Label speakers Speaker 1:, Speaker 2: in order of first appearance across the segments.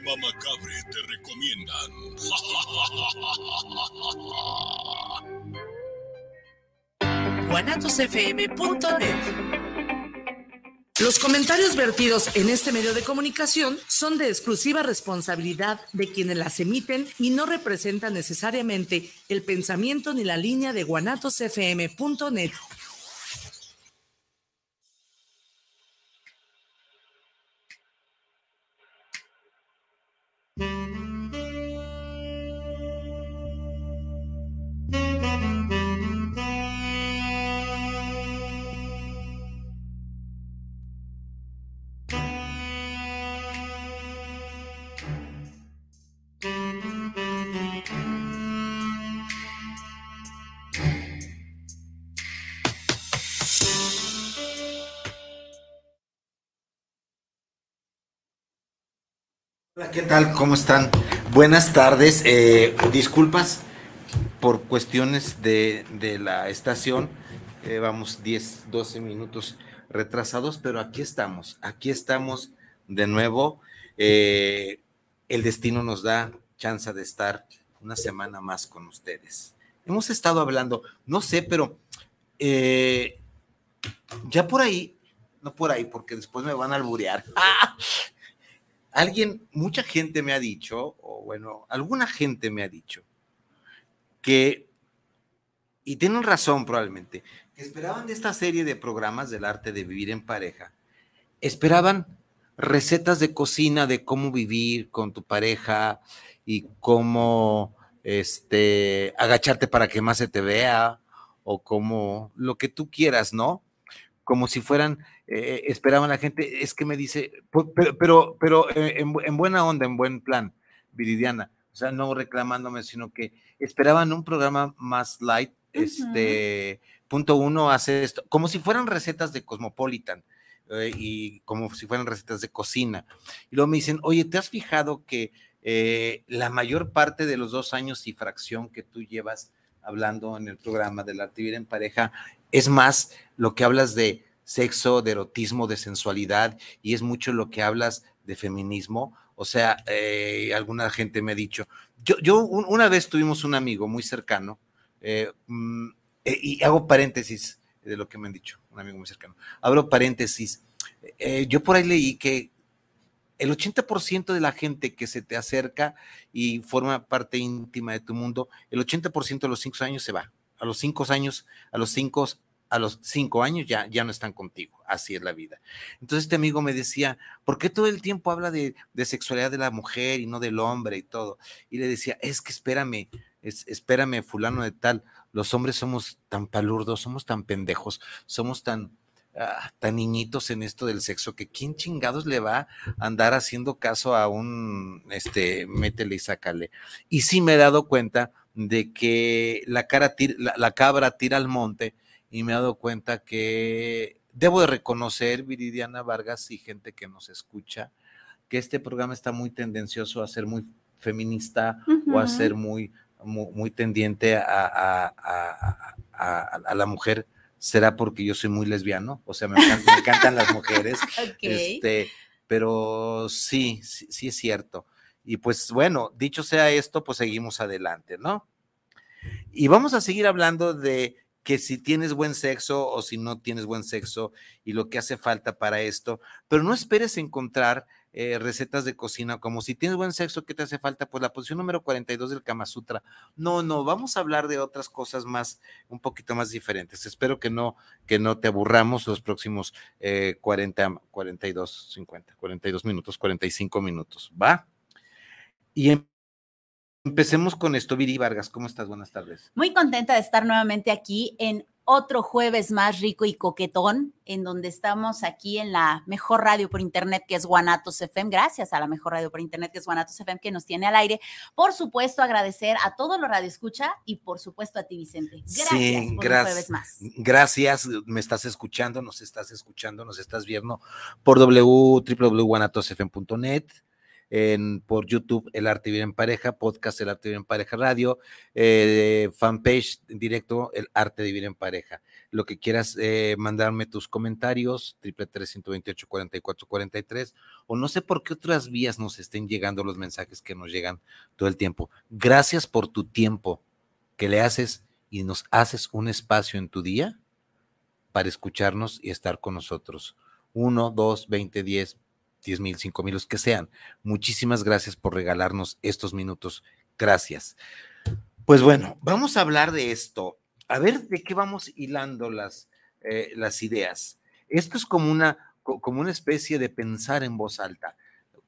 Speaker 1: Cinema Macabre te recomiendan.
Speaker 2: guanatosfm.net los comentarios vertidos en este medio de comunicación son de exclusiva responsabilidad de quienes las emiten y no representan necesariamente el pensamiento ni la línea de guanatosfm.net.
Speaker 3: ¿qué tal? ¿Cómo están? Buenas tardes. Eh, disculpas por cuestiones de, la estación. Eh, vamos 10, 12 minutos retrasados, pero aquí estamos. Aquí estamos de nuevo. Eh, el destino nos da chance de estar una semana más con ustedes. Hemos estado hablando, no sé, pero ya por ahí, no por ahí, porque después me van a alburear. Alguien, mucha gente me ha dicho, o bueno, alguna gente me ha dicho, que, y tienen razón probablemente, que esperaban de esta serie de programas del arte de vivir en pareja, esperaban recetas de cocina de cómo vivir con tu pareja y cómo este, agacharte para que más se te vea o como lo que tú quieras, ¿no? Como si fueran eh, esperaban la gente, es que me dice, pero, pero, pero eh, en, buena onda, en buen plan, Viridiana, o sea, no reclamándome, sino que esperaban un programa más light, este, punto uno hace esto, como si fueran recetas de Cosmopolitan. Eh, y como si fueran recetas de cocina. Y luego me dicen, oye, ¿te has fijado que la mayor parte de los dos años y fracción que tú llevas hablando en el programa de la actividad en pareja es más lo que hablas de sexo, de erotismo, de sensualidad, y es mucho lo que hablas de feminismo. O sea, eh, alguna gente me ha dicho, yo, yo una vez tuvimos un amigo muy cercano, eh, mm, eh, y hago paréntesis de lo que me han dicho, un amigo muy cercano, abro paréntesis, yo por ahí leí que el 80% de la gente que se te acerca y forma parte íntima de tu mundo, el 80% de los cinco años se va. A los cinco años, a los cinco a los cinco años ya, ya no están contigo. Así es la vida. Entonces este amigo me decía, ¿por qué todo el tiempo habla de, sexualidad de la mujer y no del hombre y todo? Y le decía, es que espérame, espérame, fulano de tal, los hombres somos tan palurdos, somos tan pendejos, somos tan, ah, tan niñitos en esto del sexo, que quién chingados le va a andar haciendo caso a un, este, métele y sácale. Y sí me he dado cuenta de que la, cara la cabra tira al monte, y me he dado cuenta que debo de reconocer, Viridiana Vargas y gente que nos escucha, que este programa está muy tendencioso a ser muy feminista o a ser muy, muy, tendiente a, la mujer. ¿Será porque yo soy muy lesbiano? O sea, me, encantan, las mujeres. Este, pero sí, sí, sí es cierto. Y pues bueno, dicho sea esto, pues seguimos adelante, ¿no? Y vamos a seguir hablando de que si tienes buen sexo o si no tienes buen sexo y lo que hace falta para esto, pero no esperes encontrar eh, recetas de cocina como si tienes buen sexo, ¿qué te hace falta? Pues la posición número 42 del Kama Sutra. No, no, vamos a hablar de otras cosas más, un poquito más diferentes. Espero que no, que no te aburramos los próximos 40, 42, 50, 42 minutos, 45 minutos, ¿va? Y en Empecemos con esto, Viri Vargas, ¿cómo estás? Buenas tardes.
Speaker 4: Muy contenta de estar nuevamente aquí en otro jueves más rico y coquetón, en donde estamos aquí en la mejor radio por internet que es Guanatos FM. Gracias a la mejor radio por internet que es Guanatos FM que nos tiene al aire. Por supuesto, agradecer a todo lo radio escucha y por supuesto a ti, Vicente. Gracias
Speaker 3: sí, por gracias, un jueves más. Gracias, me estás escuchando, nos estás escuchando, nos estás viendo por www.guanatosfm.net por YouTube El Arte Vivir en Pareja, podcast El Arte Vivir en Pareja Radio, eh, fanpage en directo El Arte de Vivir en Pareja. Lo que quieras eh, mandarme tus comentarios, triple tres veintiocho cuarenta y cuatro cuarenta y tres, o no sé por qué otras vías nos estén llegando los mensajes que nos llegan todo el tiempo. Gracias por tu tiempo que le haces y nos haces un espacio en tu día para escucharnos y estar con nosotros. Uno, dos, veinte, diez, diez mil, cinco mil, los que sean. Muchísimas gracias por regalarnos estos minutos. Gracias. Pues bueno, vamos a hablar de esto. A ver de qué vamos hilando las, eh, las ideas. Esto es como una, como una especie de pensar en voz alta.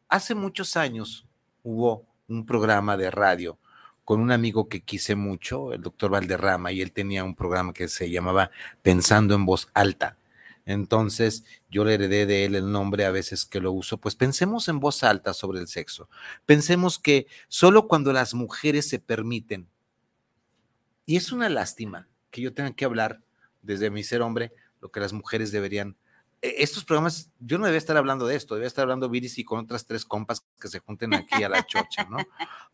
Speaker 3: Hace muchos años hubo un programa de radio con un amigo que quise mucho, el doctor Valderrama, y él tenía un programa que se llamaba Pensando en voz alta. Entonces yo le heredé de él el nombre a veces que lo uso, pues pensemos en voz alta sobre el sexo. Pensemos que solo cuando las mujeres se permiten, y es una lástima que yo tenga que hablar desde mi ser hombre, lo que las mujeres deberían e, estos programas, yo no debía estar hablando de esto, debía estar hablando Viris y con otras tres compas que se junten aquí a la chocha, ¿no?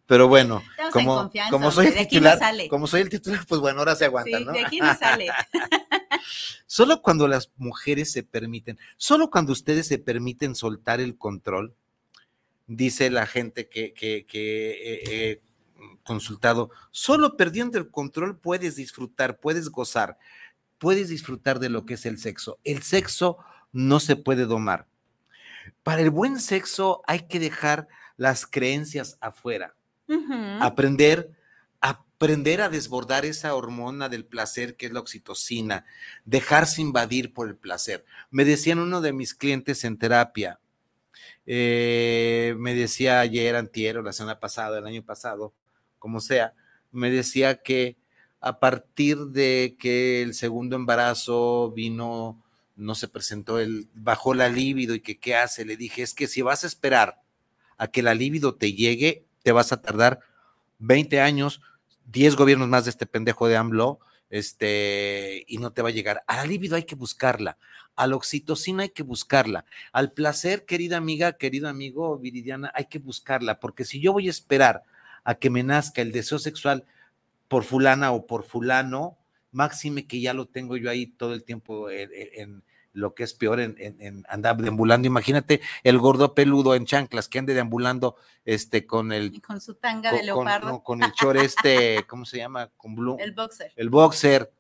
Speaker 3: Pero bueno, como, como soy el titular, como soy el titular, pues bueno, ahora se aguanta, ¿no?
Speaker 4: De aquí no sale.
Speaker 3: solo cuando las mujeres se permiten, solo cuando ustedes se permiten soltar el control, dice la gente que, que, que he consultado, solo perdiendo el control puedes disfrutar, puedes gozar, puedes disfrutar de lo que es el sexo. El sexo no se puede domar. Para el buen sexo hay que dejar las creencias afuera, aprender, aprender a desbordar esa hormona del placer que es la oxitocina, dejarse invadir por el placer. Me decían uno de mis clientes en terapia, eh, me decía ayer, antiero, la semana pasada, el año pasado, como sea, me decía que a partir de que el segundo embarazo vino no se presentó, él bajó la libido y que qué hace, le dije, es que si vas a esperar a que la libido te llegue, te vas a tardar 20 años, 10 gobiernos más de este pendejo de AMLO, este, y no te va a llegar. A la libido hay que buscarla, a la oxitocina hay que buscarla, al placer, querida amiga, querido amigo Viridiana, hay que buscarla, porque si yo voy a esperar a que me nazca el deseo sexual por fulana o por fulano, máxime que ya lo tengo yo ahí todo el tiempo en, lo que es peor en, andar deambulando. Imagínate el gordo peludo en chanclas que ande deambulando este con el
Speaker 4: con su tanga de leopardo.
Speaker 3: Con, el chor este, ¿cómo se llama? Con blue,
Speaker 4: el boxer.
Speaker 3: El boxer.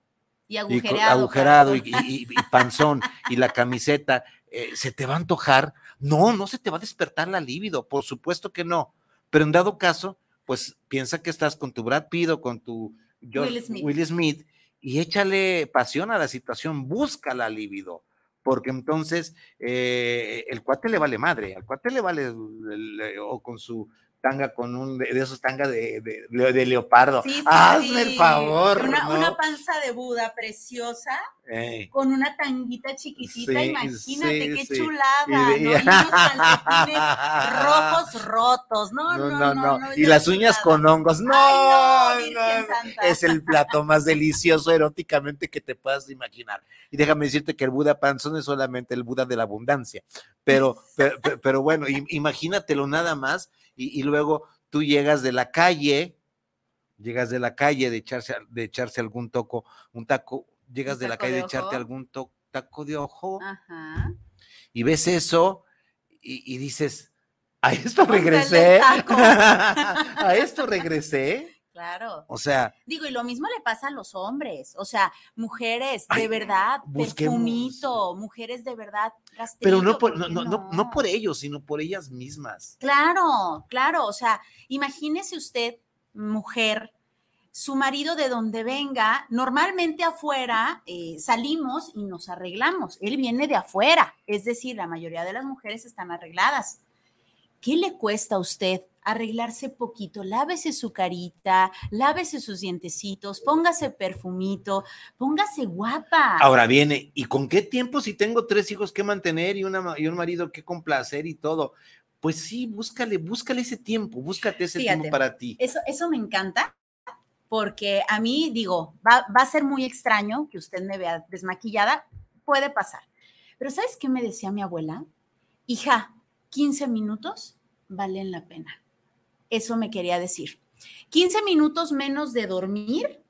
Speaker 4: Y agujereado.
Speaker 3: agujerado y, panzón y la camiseta. Eh, ¿Se te va a antojar? No, no se te va a despertar la libido, por supuesto que no. Pero en dado caso, pues piensa que estás con tu Brad Pitt o con tu Will Smith y échale pasión a la situación, busca la libido, porque entonces eh, el cuate le vale madre, al cuate le vale, o con su tanga con un de, esos tangas de, de, leopardo. Hazme el favor.
Speaker 4: Una, panza de Buda preciosa con una tanguita chiquitita, imagínate qué chulada. Y, ¿no? unos rojos rotos. No no no,
Speaker 3: Y las uñas con hongos. No, es el plato más delicioso eróticamente que te puedas imaginar. Y déjame decirte que el Buda panzón es solamente el Buda de la abundancia. Pero, pero, pero bueno, imagínatelo nada más y, luego tú llegas de la calle, llegas de la calle de echarse, de echarse algún toco, un taco, llegas de la calle de, echarte algún taco de ojo y ves eso y, dices, a esto regresé, a esto regresé.
Speaker 4: Claro.
Speaker 3: O sea.
Speaker 4: Digo, y lo mismo le pasa a los hombres. O sea, mujeres, de verdad, perfumito, mujeres de verdad,
Speaker 3: Pero no por, no, no, no, por ellos, sino por ellas mismas.
Speaker 4: Claro, claro. O sea, imagínese usted, mujer, su marido de donde venga, normalmente afuera eh, salimos y nos arreglamos. Él viene de afuera, es decir, la mayoría de las mujeres están arregladas. ¿Qué le cuesta a usted arreglarse poquito, lávese su carita, lávese sus dientecitos, póngase perfumito, póngase guapa.
Speaker 3: Ahora viene, ¿y con qué tiempo si tengo tres hijos que mantener y, una, y un marido que complacer y todo? Pues sí, búscale, búscale ese tiempo, búscate ese tiempo para ti.
Speaker 4: Eso, eso me encanta, porque a mí, digo, va, va a ser muy extraño que usted me vea desmaquillada, puede pasar. Pero ¿sabes qué me decía mi abuela? Hija, 15 minutos valen la pena. Eso me quería decir. 15 minutos menos de dormir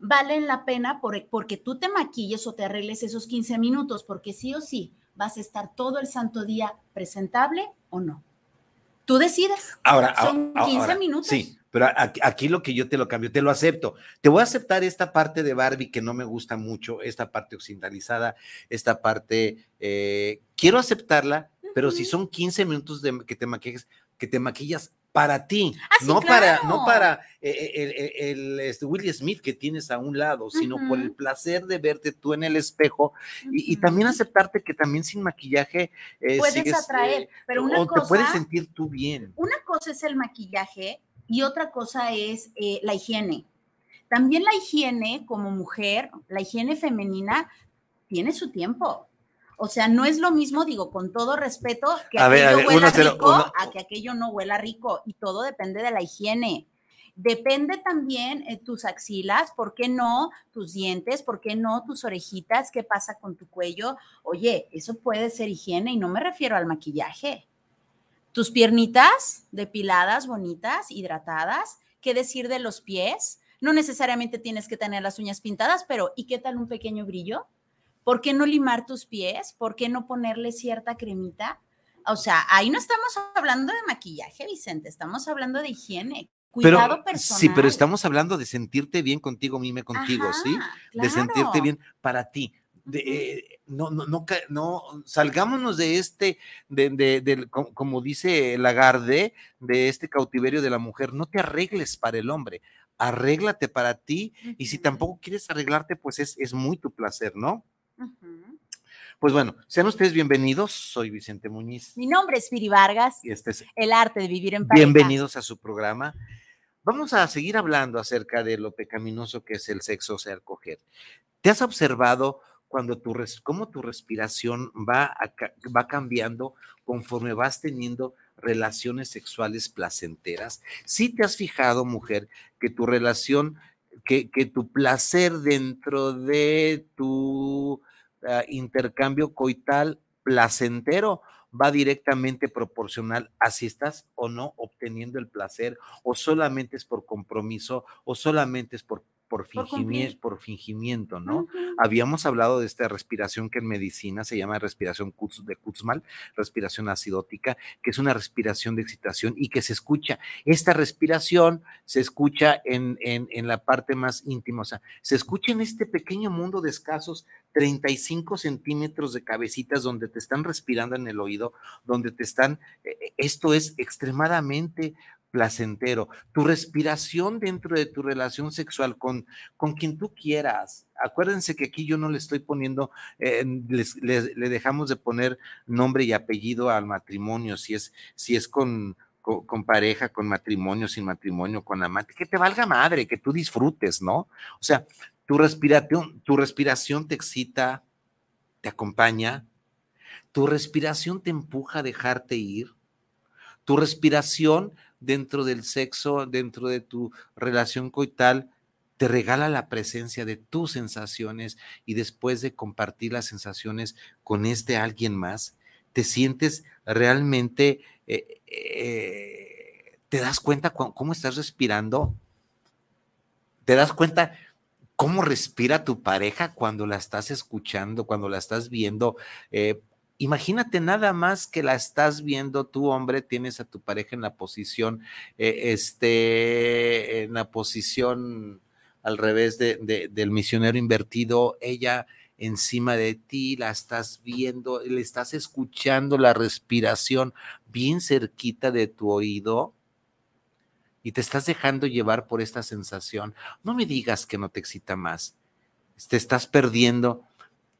Speaker 4: valen la pena porque tú te maquilles o te arregles esos 15 minutos, porque sí o sí vas a estar todo el santo día presentable o no. Tú decides.
Speaker 3: Ahora,
Speaker 4: son 15 minutos.
Speaker 3: Sí, pero aquí, lo que yo te lo cambio, te lo acepto. Te voy a aceptar esta parte de Barbie que no me gusta mucho, esta parte occidentalizada, esta parte, eh, quiero aceptarla, pero si son 15 minutos de que te maquilles, que te maquillas para ti,
Speaker 4: ah,
Speaker 3: no, para, no para eh, eh, el, este, Will Smith que tienes a un lado, sino por el placer de verte tú en el espejo y, también aceptarte que también sin maquillaje
Speaker 4: eh, puedes atraer, pero una
Speaker 3: o
Speaker 4: cosa,
Speaker 3: te puedes sentir tú bien.
Speaker 4: Una cosa es el maquillaje y otra cosa es la higiene. También la higiene como mujer, la higiene femenina tiene su tiempo. O sea, no es lo mismo, digo, con todo respeto, que aquello huela rico a que aquello no huela rico. Y todo depende de la higiene. Depende también eh, tus axilas, ¿por qué no? Tus dientes, ¿por qué no? Tus orejitas, ¿qué pasa con tu cuello? Oye, eso puede ser higiene y no me refiero al maquillaje. Tus piernitas depiladas, bonitas, hidratadas. ¿Qué decir de los pies? No necesariamente tienes que tener las uñas pintadas, pero ¿y qué tal un pequeño brillo? ¿Por qué no limar tus pies? ¿Por qué no ponerle cierta cremita? O sea, ahí no estamos hablando de maquillaje, Vicente, estamos hablando de higiene. Cuidado personal.
Speaker 3: Sí, pero estamos hablando de sentirte bien contigo, mime contigo, ¿sí? De sentirte bien para ti. De, eh, no, no, no, no, salgámonos de este, de, de, como dice Lagarde, de este cautiverio de la mujer, no te arregles para el hombre, arréglate para ti, y si tampoco quieres arreglarte, pues es, es muy tu placer, ¿no? Pues bueno, sean ustedes bienvenidos. Soy Vicente Muñiz.
Speaker 4: Mi nombre es Piri Vargas.
Speaker 3: Y este es
Speaker 4: El arte de vivir en pareja.
Speaker 3: Bienvenidos a su programa. Vamos a seguir hablando acerca de lo pecaminoso que es el sexo, o sea, coger. ¿Te has observado cuando tu cómo tu respiración va, va cambiando conforme vas teniendo relaciones sexuales placenteras? ¿Sí te has fijado, mujer, que tu relación que, tu placer dentro de tu ah, intercambio coital placentero va directamente proporcional a si estás o no obteniendo el placer o solamente es por compromiso o solamente es por por, fingimiento, por, fingimiento, ¿no? Habíamos hablado de esta respiración que en medicina se llama respiración de Kutzmal, respiración acidótica, que es una respiración de excitación y que se escucha. Esta respiración se escucha en, en, en la parte más íntima, o sea, se escucha en este pequeño mundo de escasos 35 centímetros de cabecitas donde te están respirando en el oído, donde te están, eh, eh, esto es extremadamente placentero, tu respiración dentro de tu relación sexual con, con quien tú quieras. Acuérdense que aquí yo no le estoy poniendo, eh, le dejamos de poner nombre y apellido al matrimonio, si es, si es con, con, pareja, con matrimonio, sin matrimonio, con amante, que te valga madre, que tú disfrutes, ¿no? O sea, tu respiración, tu respiración te excita, te acompaña, tu respiración te empuja a dejarte ir, tu respiración dentro del sexo, dentro de tu relación coital, te regala la presencia de tus sensaciones y después de compartir las sensaciones con este alguien más, te sientes realmente, eh, eh, te das cuenta cómo estás respirando, te das cuenta cómo respira tu pareja cuando la estás escuchando, cuando la estás viendo. Eh, Imagínate nada más que la estás viendo, tú hombre, tienes a tu pareja en la posición, eh, este, en la posición al revés de, del misionero invertido, ella encima de ti, la estás viendo, le estás escuchando la respiración bien cerquita de tu oído y te estás dejando llevar por esta sensación. No me digas que no te excita más. Te estás perdiendo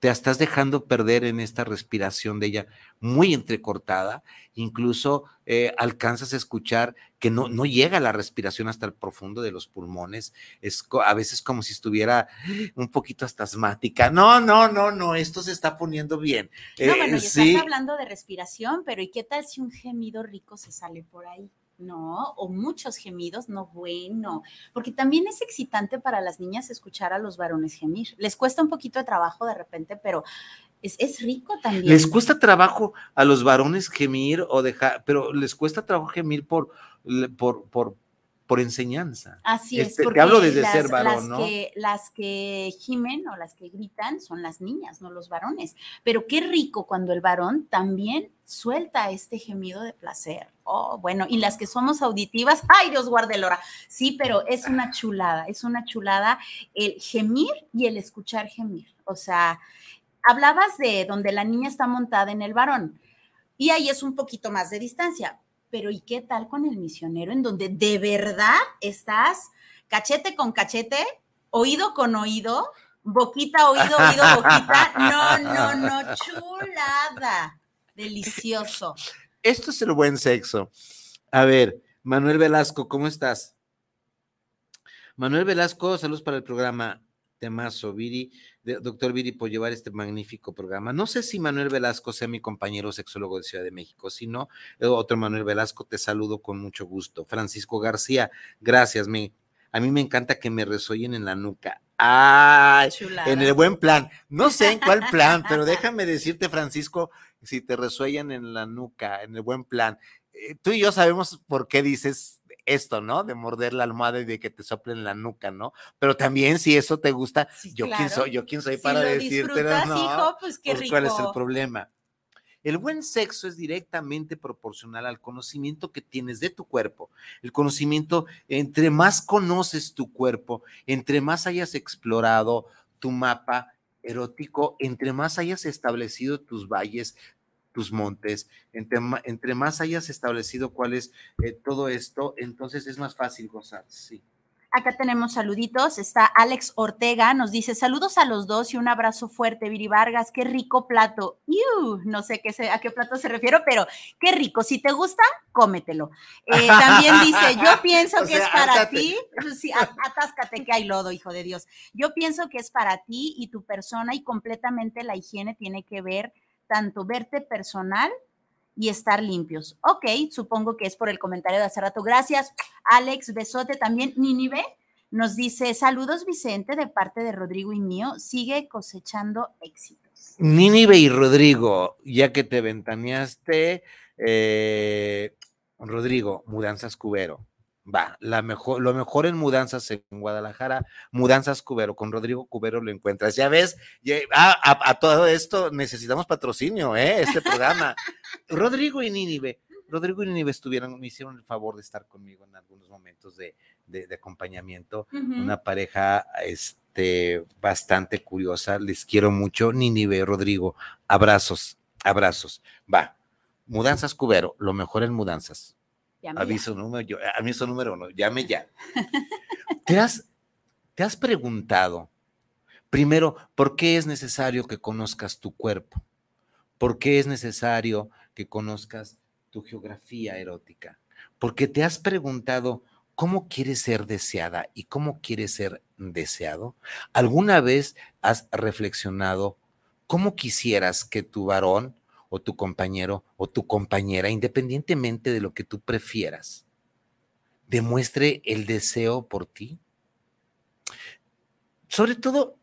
Speaker 3: te estás dejando perder en esta respiración de ella muy entrecortada, incluso eh, alcanzas a escuchar que no, no llega la respiración hasta el profundo de los pulmones, es a veces como si estuviera un poquito hasta asmática. No, no, no, no, esto se está poniendo bien.
Speaker 4: No, bueno, eh, estás hablando de respiración, pero ¿y qué tal si un gemido rico se sale por ahí? No, o muchos gemidos, no bueno, porque también es excitante para las niñas escuchar a los varones gemir. Les cuesta un poquito de trabajo de repente, pero Es, es rico también.
Speaker 3: Les cuesta trabajo a los varones gemir o dejar, pero les cuesta trabajo gemir por, por, por, por enseñanza.
Speaker 4: Así es,
Speaker 3: Este, te
Speaker 4: porque
Speaker 3: hablo desde
Speaker 4: las,
Speaker 3: ser varón,
Speaker 4: las
Speaker 3: ¿no?
Speaker 4: que, las que gimen o las que gritan son las niñas, no los varones. Pero qué rico cuando el varón también suelta este gemido de placer. Oh, bueno, y las que somos auditivas, ay Dios guarde el hora. Sí, pero es una chulada, es una chulada el gemir y el escuchar gemir. O sea, hablabas de donde la niña está montada en el varón y ahí es un poquito más de distancia. Pero ¿y qué tal con el misionero en donde de verdad estás cachete con cachete, oído con oído, boquita, oído, oído, boquita? No, no, no, chulada. Delicioso.
Speaker 3: Esto es el buen sexo. A ver, Manuel Velasco, ¿cómo estás? Manuel Velasco, saludos para el programa Temazo, Viri, de- doctor Viri, por llevar este magnífico programa. No sé si Manuel Velasco sea mi compañero sexólogo de Ciudad de México, si no, eh, otro Manuel Velasco, te saludo con mucho gusto. Francisco García, gracias, me, a mí me encanta que me resoyen en la nuca. ¡Ay!
Speaker 4: Chulada.
Speaker 3: En el buen plan. No sé en cuál plan, pero déjame decirte, Francisco, si te resuellan en la nuca, en el buen plan. Eh, tú y yo sabemos por qué dices esto, ¿no? De morder la almohada y de que te soplen la nuca, ¿no? Pero también si eso te gusta,
Speaker 4: Sí,
Speaker 3: yo quién soy, yo quién soy para decirte, ¿no?
Speaker 4: hijo, pues qué
Speaker 3: Pues,
Speaker 4: rico.
Speaker 3: ¿Cuál es el problema? El buen sexo es directamente proporcional al conocimiento que tienes de tu cuerpo. El conocimiento, entre más conoces tu cuerpo, entre más hayas explorado tu mapa erótico, entre más hayas establecido tus valles, tus montes, entre, entre más hayas establecido cuál es eh, todo esto, entonces es más fácil gozar. Sí.
Speaker 4: Acá tenemos saluditos. Está Alex Ortega, nos dice saludos a los dos y un abrazo fuerte, Viri Vargas. Qué rico plato. ¡Iu! No sé qué se- a qué plato se refiere, pero qué rico. Si te gusta, cómetelo. Eh, también dice, yo pienso
Speaker 3: O
Speaker 4: que
Speaker 3: sea,
Speaker 4: es para ti. Sí, atáscate que hay lodo, hijo de Dios. Yo pienso que es para ti y tu persona y completamente la higiene tiene que ver tanto verte personal y estar limpios. Ok, supongo que es por el comentario de hace rato. Gracias, Alex. Besote también. Ninive nos dice, saludos Vicente de parte de Rodrigo y mío. Sigue cosechando éxitos.
Speaker 3: Nínive y Rodrigo, ya que te ventaneaste, eh, Rodrigo, mudanzas cubero. Va, la mejor, lo mejor en mudanzas en Guadalajara, mudanzas cubero, con Rodrigo Cubero lo encuentras. Ya ves, ya- ah, a, a todo esto necesitamos patrocinio, ¿eh? Este programa. Rodrigo y Nínive, Rodrigo y Nínive estuvieron, me hicieron el favor de estar conmigo en algunos momentos de, de- de acompañamiento una pareja este, bastante curiosa. Les quiero mucho. Nínive, Rodrigo, abrazos, abrazos. Va. Mudanzas Cubero, lo mejor en mudanzas. Aviso número, yo, aviso número uno, llame ya. ¿Te has, ¿Te has preguntado, primero, por qué es necesario que conozcas tu cuerpo? ¿Por qué es necesario que conozcas tu geografía erótica? Porque te has preguntado cómo quieres ser deseada y cómo quieres ser deseado. ¿Alguna vez has reflexionado cómo quisieras que tu varón o tu compañero o tu compañera, independientemente de lo que tú prefieras, demuestre el deseo por ti? Sobre todo,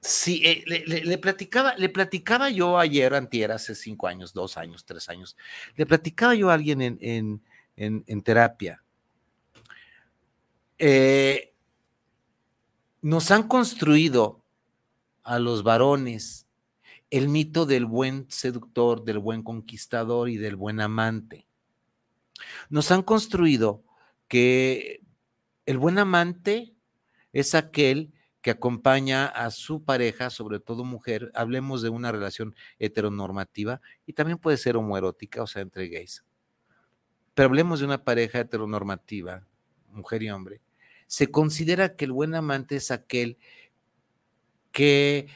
Speaker 3: si eh, le, platicaba, le platicaba yo ayer, antier, hace cinco años, dos años, tres años, le platicaba yo a alguien en, en- en- en terapia. Eh, nos han construido a los varones el mito del buen seductor, del buen conquistador y del buen amante. Nos han construido que el buen amante es aquel que acompaña a su pareja, sobre todo mujer, hablemos de una relación heteronormativa y también puede ser homoerótica, o sea, entre gays. Pero hablemos de una pareja heteronormativa, mujer y hombre. Se considera que el buen amante es aquel que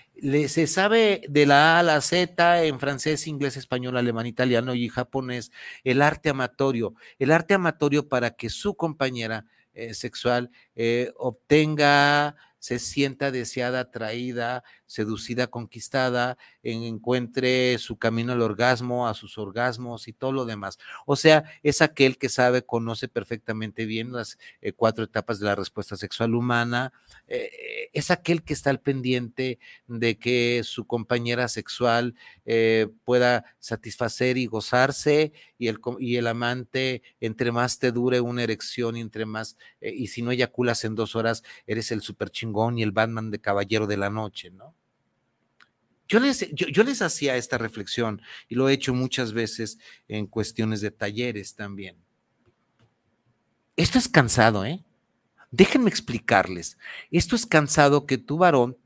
Speaker 3: se sabe de la A a la Z en francés, inglés, español, alemán, italiano y japonés, el arte amatorio, el arte amatorio para que su compañera eh, sexual eh, obtenga se sienta deseada, atraída, seducida, conquistada, en- encuentre su camino al orgasmo, a sus orgasmos y todo lo demás. O sea, es aquel que sabe, conoce perfectamente bien las eh, cuatro etapas de la respuesta sexual humana, eh, es aquel que está al pendiente de que su compañera sexual eh, pueda satisfacer y gozarse y el, y el amante, entre más te dure una erección entre más, eh, y si no eyaculas en dos horas, eres el super chingón y el Batman de caballero de la noche, ¿no? Yo les, yo, yo les hacía esta reflexión y lo he hecho muchas veces en cuestiones de talleres también. Esto es cansado, ¿eh? Déjenme explicarles. Esto es cansado que tu varón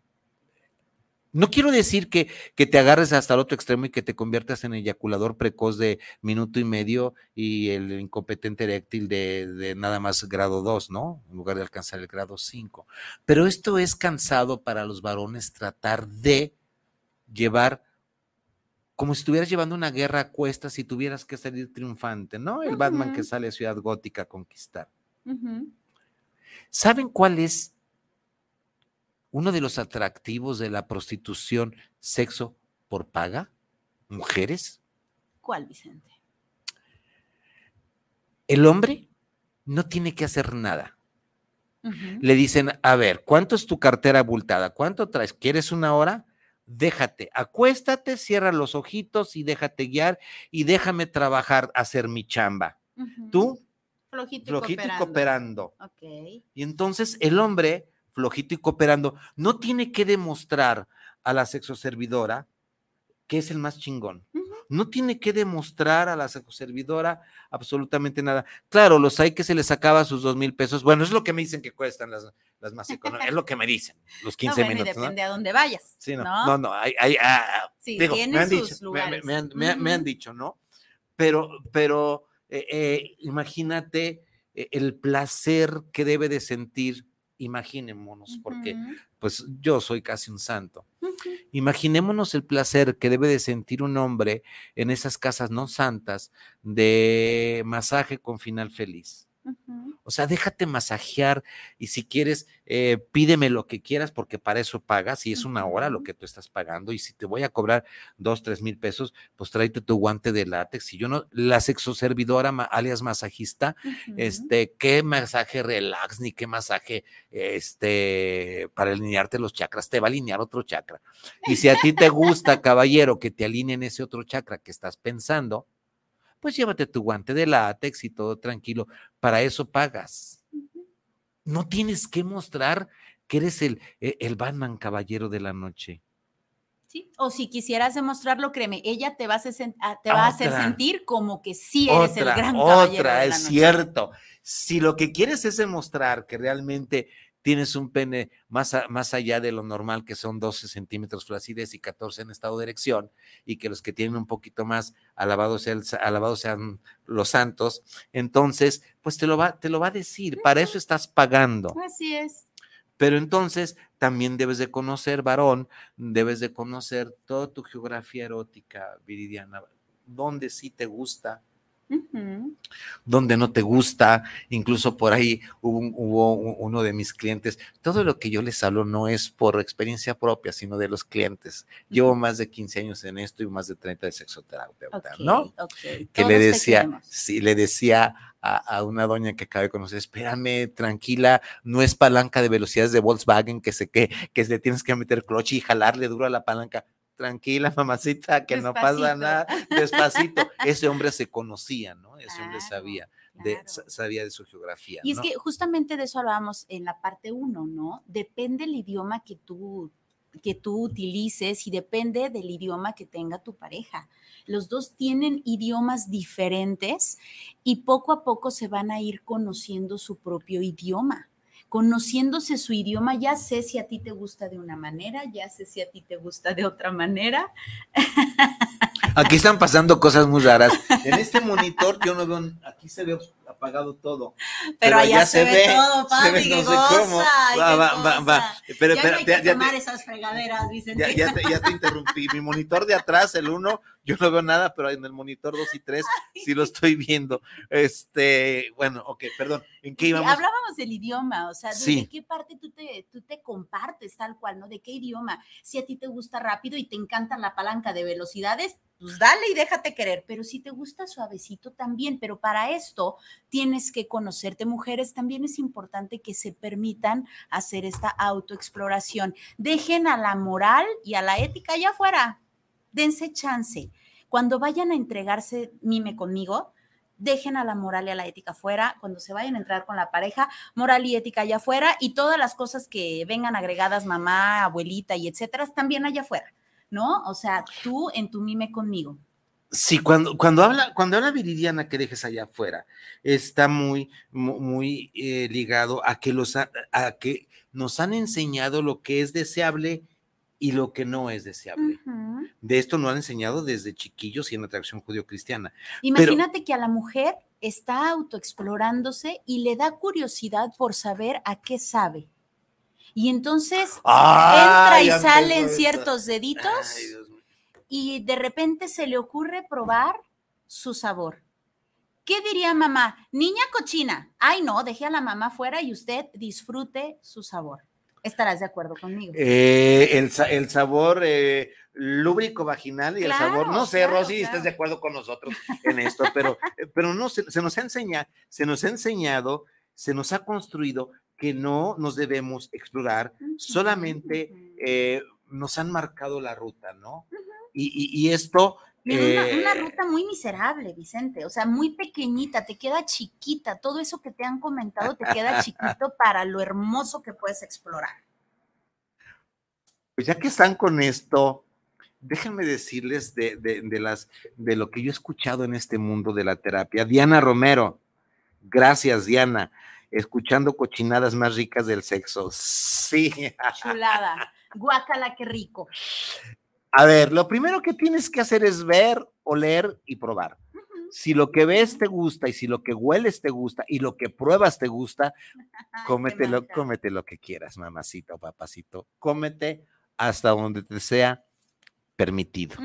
Speaker 3: no quiero decir que, que te agarres hasta el otro extremo y que te conviertas en eyaculador precoz de minuto y medio y el incompetente eréctil de, de nada más grado 2, ¿no? En lugar de alcanzar el grado 5. Pero esto es cansado para los varones tratar de llevar como si estuvieras llevando una guerra a cuestas y tuvieras que salir triunfante, ¿no? El Batman que sale a Ciudad Gótica a conquistar. ¿Saben cuál es uno de los atractivos de la prostitución, sexo por paga? Mujeres.
Speaker 4: ¿Cuál, Vicente?
Speaker 3: El hombre no tiene que hacer nada. Le dicen, a ver, ¿cuánto es tu cartera abultada? ¿Cuánto traes? ¿Quieres una hora? Déjate, acuéstate, cierra los ojitos y déjate guiar y déjame trabajar, hacer mi chamba. Tú,
Speaker 4: Flojito,
Speaker 3: flojito y
Speaker 4: cooperando.
Speaker 3: cooperando.
Speaker 4: Ok.
Speaker 3: Y entonces el hombre, flojito y cooperando, no tiene que demostrar a la sexoservidora que es el más chingón. No tiene que demostrar a la sexoservidora absolutamente nada. Claro, los hay que se les acaba sus dos mil pesos. Bueno, es lo que me dicen que cuestan las, las más económicas. Es lo que me dicen, los
Speaker 4: No,
Speaker 3: 15
Speaker 4: bueno, y
Speaker 3: minutos. ¿no?
Speaker 4: depende a dónde vayas.
Speaker 3: Sí, no,
Speaker 4: ¿no?
Speaker 3: no, no, hay, hay, ah,
Speaker 4: Sí,
Speaker 3: digo, me han
Speaker 4: sus
Speaker 3: dicho, me,
Speaker 4: lugares.
Speaker 3: me han, me han- me han
Speaker 4: Ujú.
Speaker 3: dicho, ¿no? Pero, pero eh, eh, imagínate eh, el placer que debe de sentir, imaginémonos, porque pues yo soy casi un santo. Imaginémonos el placer que debe de sentir un hombre en esas casas no santas de masaje con final feliz. O sea, déjate masajear y si quieres, eh, pídeme lo que quieras porque para eso pagas y es una hora lo que tú estás pagando y si te voy a cobrar dos, tres mil pesos, pues tráete tu guante de látex. Y yo no, la sexoservidora alias masajista, este, qué masaje relax ni qué masaje, este, para alinearte los chakras, te va a alinear otro chakra. Y si a ti te gusta, caballero, que te alineen ese otro chakra que estás pensando, pues llévate tu guante de látex y todo tranquilo. Para eso pagas. No tienes que mostrar que eres el, e- el Batman caballero de la noche.
Speaker 4: Sí, O si quisieras demostrarlo, créeme, ella te va a hacer, sen- a- te va a hacer sentir como que sí eres
Speaker 3: Otra,
Speaker 4: el gran caballero
Speaker 3: otra,
Speaker 4: de la
Speaker 3: es
Speaker 4: noche.
Speaker 3: cierto. Si lo que quieres es demostrar que realmente tienes un pene más, a- más allá de lo normal, que son 12 centímetros flacidez y 14 en estado de erección, y que los que tienen un poquito más, alabados, sea el sa- alabados sean los santos, entonces, pues te lo va, te lo va a decir. Para eso estás pagando.
Speaker 4: Así es.
Speaker 3: Pero entonces también debes de conocer, varón, debes de conocer toda tu geografía erótica, Viridiana, dónde sí te gusta,
Speaker 4: Ujú.
Speaker 3: dónde no te gusta, incluso por ahí hubo, un- hubo un- uno de mis clientes, todo lo que yo les hablo no es por experiencia propia, sino de los clientes. Llevo más de 15 años en esto y más de 30 de sexoterapeuta, ¿no? que
Speaker 4: Todos
Speaker 3: le decía, sí, le decía a, a una doña que acabé de conocer, espérame, tranquila, no es palanca de velocidades de Volkswagen que se que, que le tienes que meter clutch y jalarle duro a la palanca. Tranquila, mamacita, que no pasa nada, despacito. Ese hombre se conocía, ¿no? Ese hombre sabía de,
Speaker 4: claro.
Speaker 3: sabía de su geografía.
Speaker 4: Y es que justamente de eso hablábamos en la parte uno, ¿no? Depende el idioma que tú que tú utilices y depende del idioma que tenga tu pareja. Los dos tienen idiomas diferentes y poco a poco se van a ir conociendo su propio idioma. Conociéndose su idioma, ya sé si a ti te gusta de una manera, ya sé si a ti te gusta de otra manera.
Speaker 3: Aquí están pasando cosas muy raras. En este monitor yo no veo, aquí se ve apagado todo.
Speaker 4: Pero, allá, se, ve, todo,
Speaker 3: se ve,
Speaker 4: papi,
Speaker 3: no
Speaker 4: qué
Speaker 3: sé cómo.
Speaker 4: goza, ay,
Speaker 3: Va, va, va, va. Pero,
Speaker 4: ya
Speaker 3: pero,
Speaker 4: no hay
Speaker 3: ya-
Speaker 4: que
Speaker 3: ya
Speaker 4: tomar
Speaker 3: te-
Speaker 4: esas fregaderas, Vicente.
Speaker 3: ya, te, ya te interrumpí. Mi monitor de atrás, el uno, yo no veo nada, pero en el monitor 2 y 3 sí lo estoy viendo. Este, bueno, ok, perdón. ¿En qué íbamos?
Speaker 4: hablábamos del idioma, o sea, ¿de,
Speaker 3: Sí.
Speaker 4: de qué parte tú te, tú te compartes tal cual, ¿no? ¿De qué idioma? Si a ti te gusta rápido y te encanta la palanca de velocidades, pues dale y déjate querer, pero si te gusta suavecito también, pero para esto tienes que conocerte. Mujeres, también es importante que se permitan hacer esta autoexploración. Dejen a la moral y a la ética allá afuera, dense chance. Cuando vayan a entregarse mime conmigo, dejen a la moral y a la ética fuera, cuando se vayan a entrar con la pareja, moral y ética allá afuera y todas las cosas que vengan agregadas, mamá, abuelita y etcétera, también allá afuera, ¿no? O sea, tú en tu mime conmigo.
Speaker 3: Sí, cuando, cuando habla, cuando habla Viridiana que dejes allá afuera, está muy, mu- muy, eh, ligado a que los ha- a que nos han enseñado lo que es deseable y lo que no es deseable. De esto nos han enseñado desde chiquillos y en la tradición judío-cristiana.
Speaker 4: Imagínate que a la mujer está autoexplorándose y le da curiosidad por saber a qué sabe. Y entonces entra y sale en ciertos deditos
Speaker 3: Ay,
Speaker 4: y de repente se le ocurre probar su sabor. ¿Qué diría mamá? Niña cochina. Ay, no, deje a la mamá fuera y usted disfrute su sabor. Estarás de acuerdo conmigo.
Speaker 3: Eh, el, el sabor eh, lúbrico vaginal y el sabor, no sé,
Speaker 4: claro,
Speaker 3: Rosy, estás de acuerdo con nosotros en esto, pero, eh, pero no, se, se nos ha enseñado, se nos ha enseñado, se nos ha construido que no nos debemos explorar, solamente eh, nos han marcado la ruta, ¿no? Y, y- y esto...
Speaker 4: En una,
Speaker 3: eh,
Speaker 4: una ruta muy miserable, Vicente, o sea, muy pequeñita, te queda chiquita, todo eso que te han comentado te queda chiquito para lo hermoso que puedes explorar.
Speaker 3: Pues ya que están con esto, déjenme decirles de, de- de las, de lo que yo he escuchado en este mundo de la terapia. Diana Romero, gracias Diana, escuchando cochinadas más ricas del sexo. Sí.
Speaker 4: Chulada, guácala, qué rico.
Speaker 3: A ver, lo primero que tienes que hacer es ver, oler y probar. Si lo que ves te gusta y si lo que hueles te gusta y lo que pruebas te gusta, cómetelo, cómete lo que quieras, mamacita o papacito. Cómete hasta donde te sea permitido.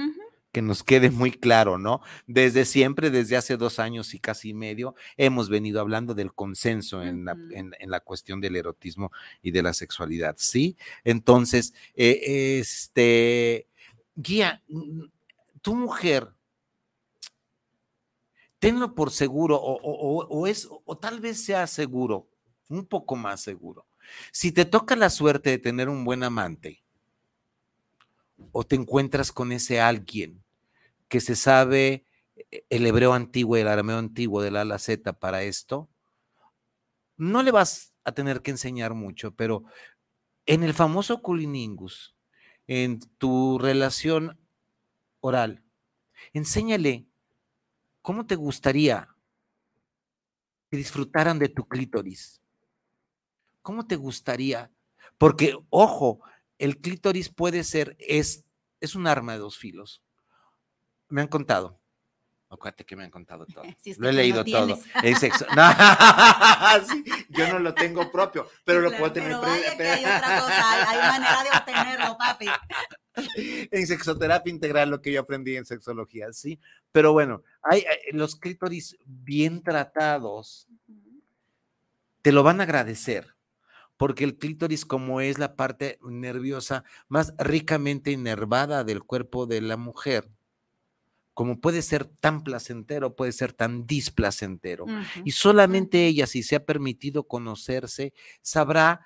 Speaker 3: Que nos quede muy claro, ¿no? Desde siempre, desde hace dos años y casi medio, hemos venido hablando del consenso en, la, en- en la cuestión del erotismo y de la sexualidad, ¿sí? Entonces, eh, este, guía, tu mujer, tenlo por seguro o- o- o es, o tal vez sea seguro, un poco más seguro. Si te toca la suerte de tener un buen amante o te encuentras con ese alguien que se sabe eh, el hebreo antiguo y el arameo antiguo de la A a la Z para esto, no le vas a tener que enseñar mucho, pero en el famoso culiningus, en tu relación oral, enséñale cómo te gustaría que disfrutaran de tu clítoris. ¿Cómo te gustaría? Porque, ojo, el clítoris puede ser, es, es un arma de dos filos. Me han contado. Acuérdate que me han contado todo.
Speaker 4: Si es
Speaker 3: Lo he
Speaker 4: no
Speaker 3: leído todo. El sexo. No, sí, yo no lo tengo propio, pero lo
Speaker 4: Claro,
Speaker 3: puedo tener.
Speaker 4: Pero
Speaker 3: pre-
Speaker 4: vaya que hay otra cosa, hay, manera de obtenerlo, papi.
Speaker 3: en sexoterapia integral lo que yo aprendí en sexología, sí. Pero bueno, hay, hay- los clítoris bien tratados te lo van a agradecer, porque el clítoris como es la parte nerviosa más ricamente inervada del cuerpo de la mujer, como puede ser tan placentero, puede ser tan displacentero. Y solamente ella, si se ha permitido conocerse, sabrá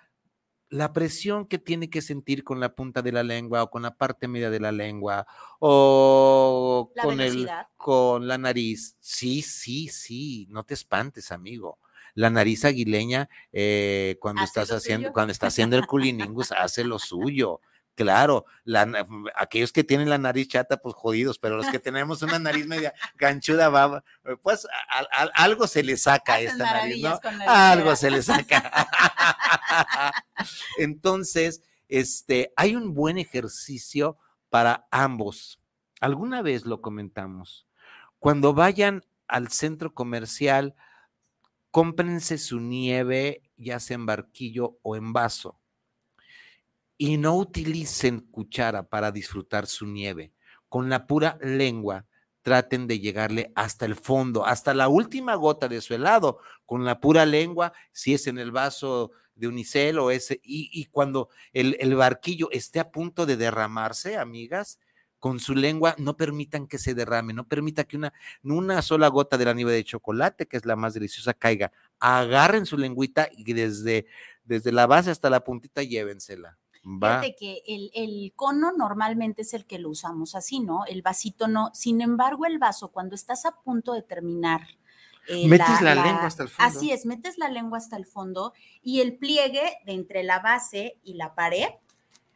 Speaker 3: la presión que tiene que sentir con la punta de la lengua o con la parte media de la lengua o
Speaker 4: La
Speaker 3: con, el, con la nariz. Sí, sí, sí, no te espantes, amigo. La nariz aguileña, eh, cuando
Speaker 4: Hace
Speaker 3: estás haciendo,
Speaker 4: suyo.
Speaker 3: cuando está haciendo el culiningus, hace lo suyo. Claro, la aquellos que tienen la nariz chata, pues jodidos, pero los que tenemos una nariz media ganchuda, va, pues a- a- algo se le saca a esta nariz, ¿no? Algo se le saca. Entonces, este, hay un buen ejercicio para ambos. Alguna vez lo comentamos. Cuando vayan al centro comercial, cómprense su nieve, ya sea en barquillo o en vaso. Y no utilicen cuchara para disfrutar su nieve. Con la pura lengua traten de llegarle hasta el fondo, hasta la última gota de su helado, con la pura lengua, si es en el vaso de unicel o ese, y, y cuando el, el, barquillo esté a punto de derramarse, amigas, con su lengua, no permitan que se derrame, no permita que una, una sola gota de la nieve de chocolate, que es la más deliciosa, caiga. Agarren su lengüita y desde, desde la base hasta la puntita llévensela.
Speaker 4: Va. Fíjate que el, el, cono normalmente es el que lo usamos así, ¿no? El vasito no. Sin embargo, el vaso, cuando estás a punto de terminar.
Speaker 3: Eh, metes la, la, lengua hasta el fondo.
Speaker 4: Así es, metes la lengua hasta el fondo y el pliegue de entre la base y la pared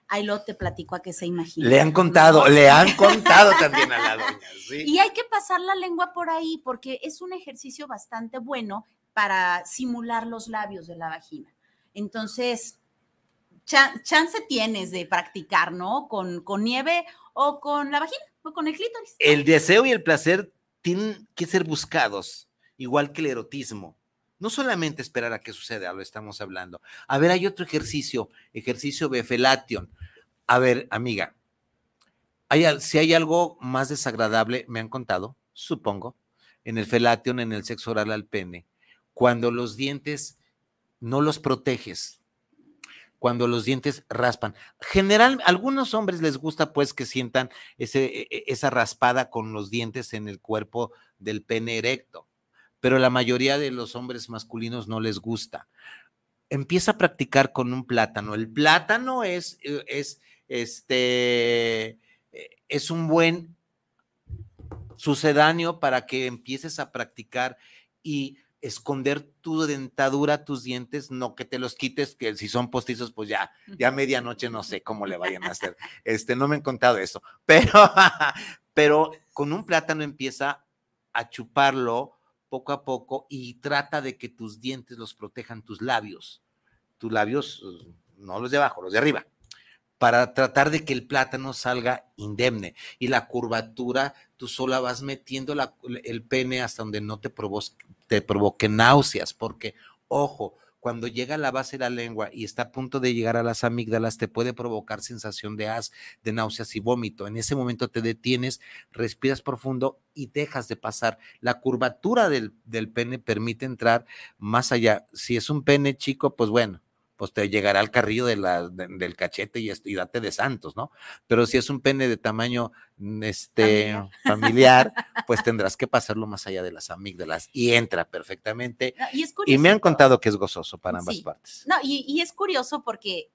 Speaker 4: ahí lo te platico a que se imagina.
Speaker 3: Le han contado, ¿no? le han contado también a la doña. ¿sí?
Speaker 4: Y hay que pasar la lengua por ahí porque es un ejercicio bastante bueno para simular los labios de la vagina. Entonces, ch chance tienes de practicar, ¿no? Con, con nieve o con la vagina o con el clítoris.
Speaker 3: El deseo y el placer tienen que ser buscados, igual que el erotismo. No solamente esperar a que suceda, lo estamos hablando. A ver, hay otro ejercicio, ejercicio Befelation. A ver, amiga, hay, si hay algo más desagradable, me han contado, supongo, en el felation, en el sexo oral al pene, cuando los dientes no los proteges, cuando los dientes raspan. General, algunos hombres les gusta pues que sientan ese, esa raspada con los dientes en el cuerpo del pene erecto pero la mayoría de los hombres masculinos no les gusta. Empieza a practicar con un plátano. El plátano es, es, este, es un buen sucedáneo para que empieces a practicar y esconder tu dentadura, tus dientes, no que te los quites, que si son postizos, pues ya, ya medianoche no sé cómo le vayan a hacer. Este, no me han contado eso, pero, pero con un plátano empieza a chuparlo poco a poco y trata de que tus dientes los protejan tus labios. Tus labios, no los de abajo, los de arriba, para tratar de que el plátano salga indemne. Y la curvatura, tú sola vas metiendo la, el pene hasta donde no te, provoque, te provoque náuseas, porque, ojo, cuando llega a la base de la lengua y está a punto de llegar a las amígdalas, te puede provocar sensación de as, de náuseas y vómito. En ese momento te detienes, respiras profundo y dejas de pasar. La curvatura del, del pene permite entrar más allá. Si es un pene chico, pues bueno, pues te llegará al carrillo de la, de, del cachete y, y, date de santos, ¿no? Pero si es un pene de tamaño este, familiar, pues tendrás que pasarlo más allá de las amígdalas y entra perfectamente.
Speaker 4: No, y,
Speaker 3: y, me han contado que es gozoso para ambas
Speaker 4: sí.
Speaker 3: partes.
Speaker 4: No, y, y es curioso porque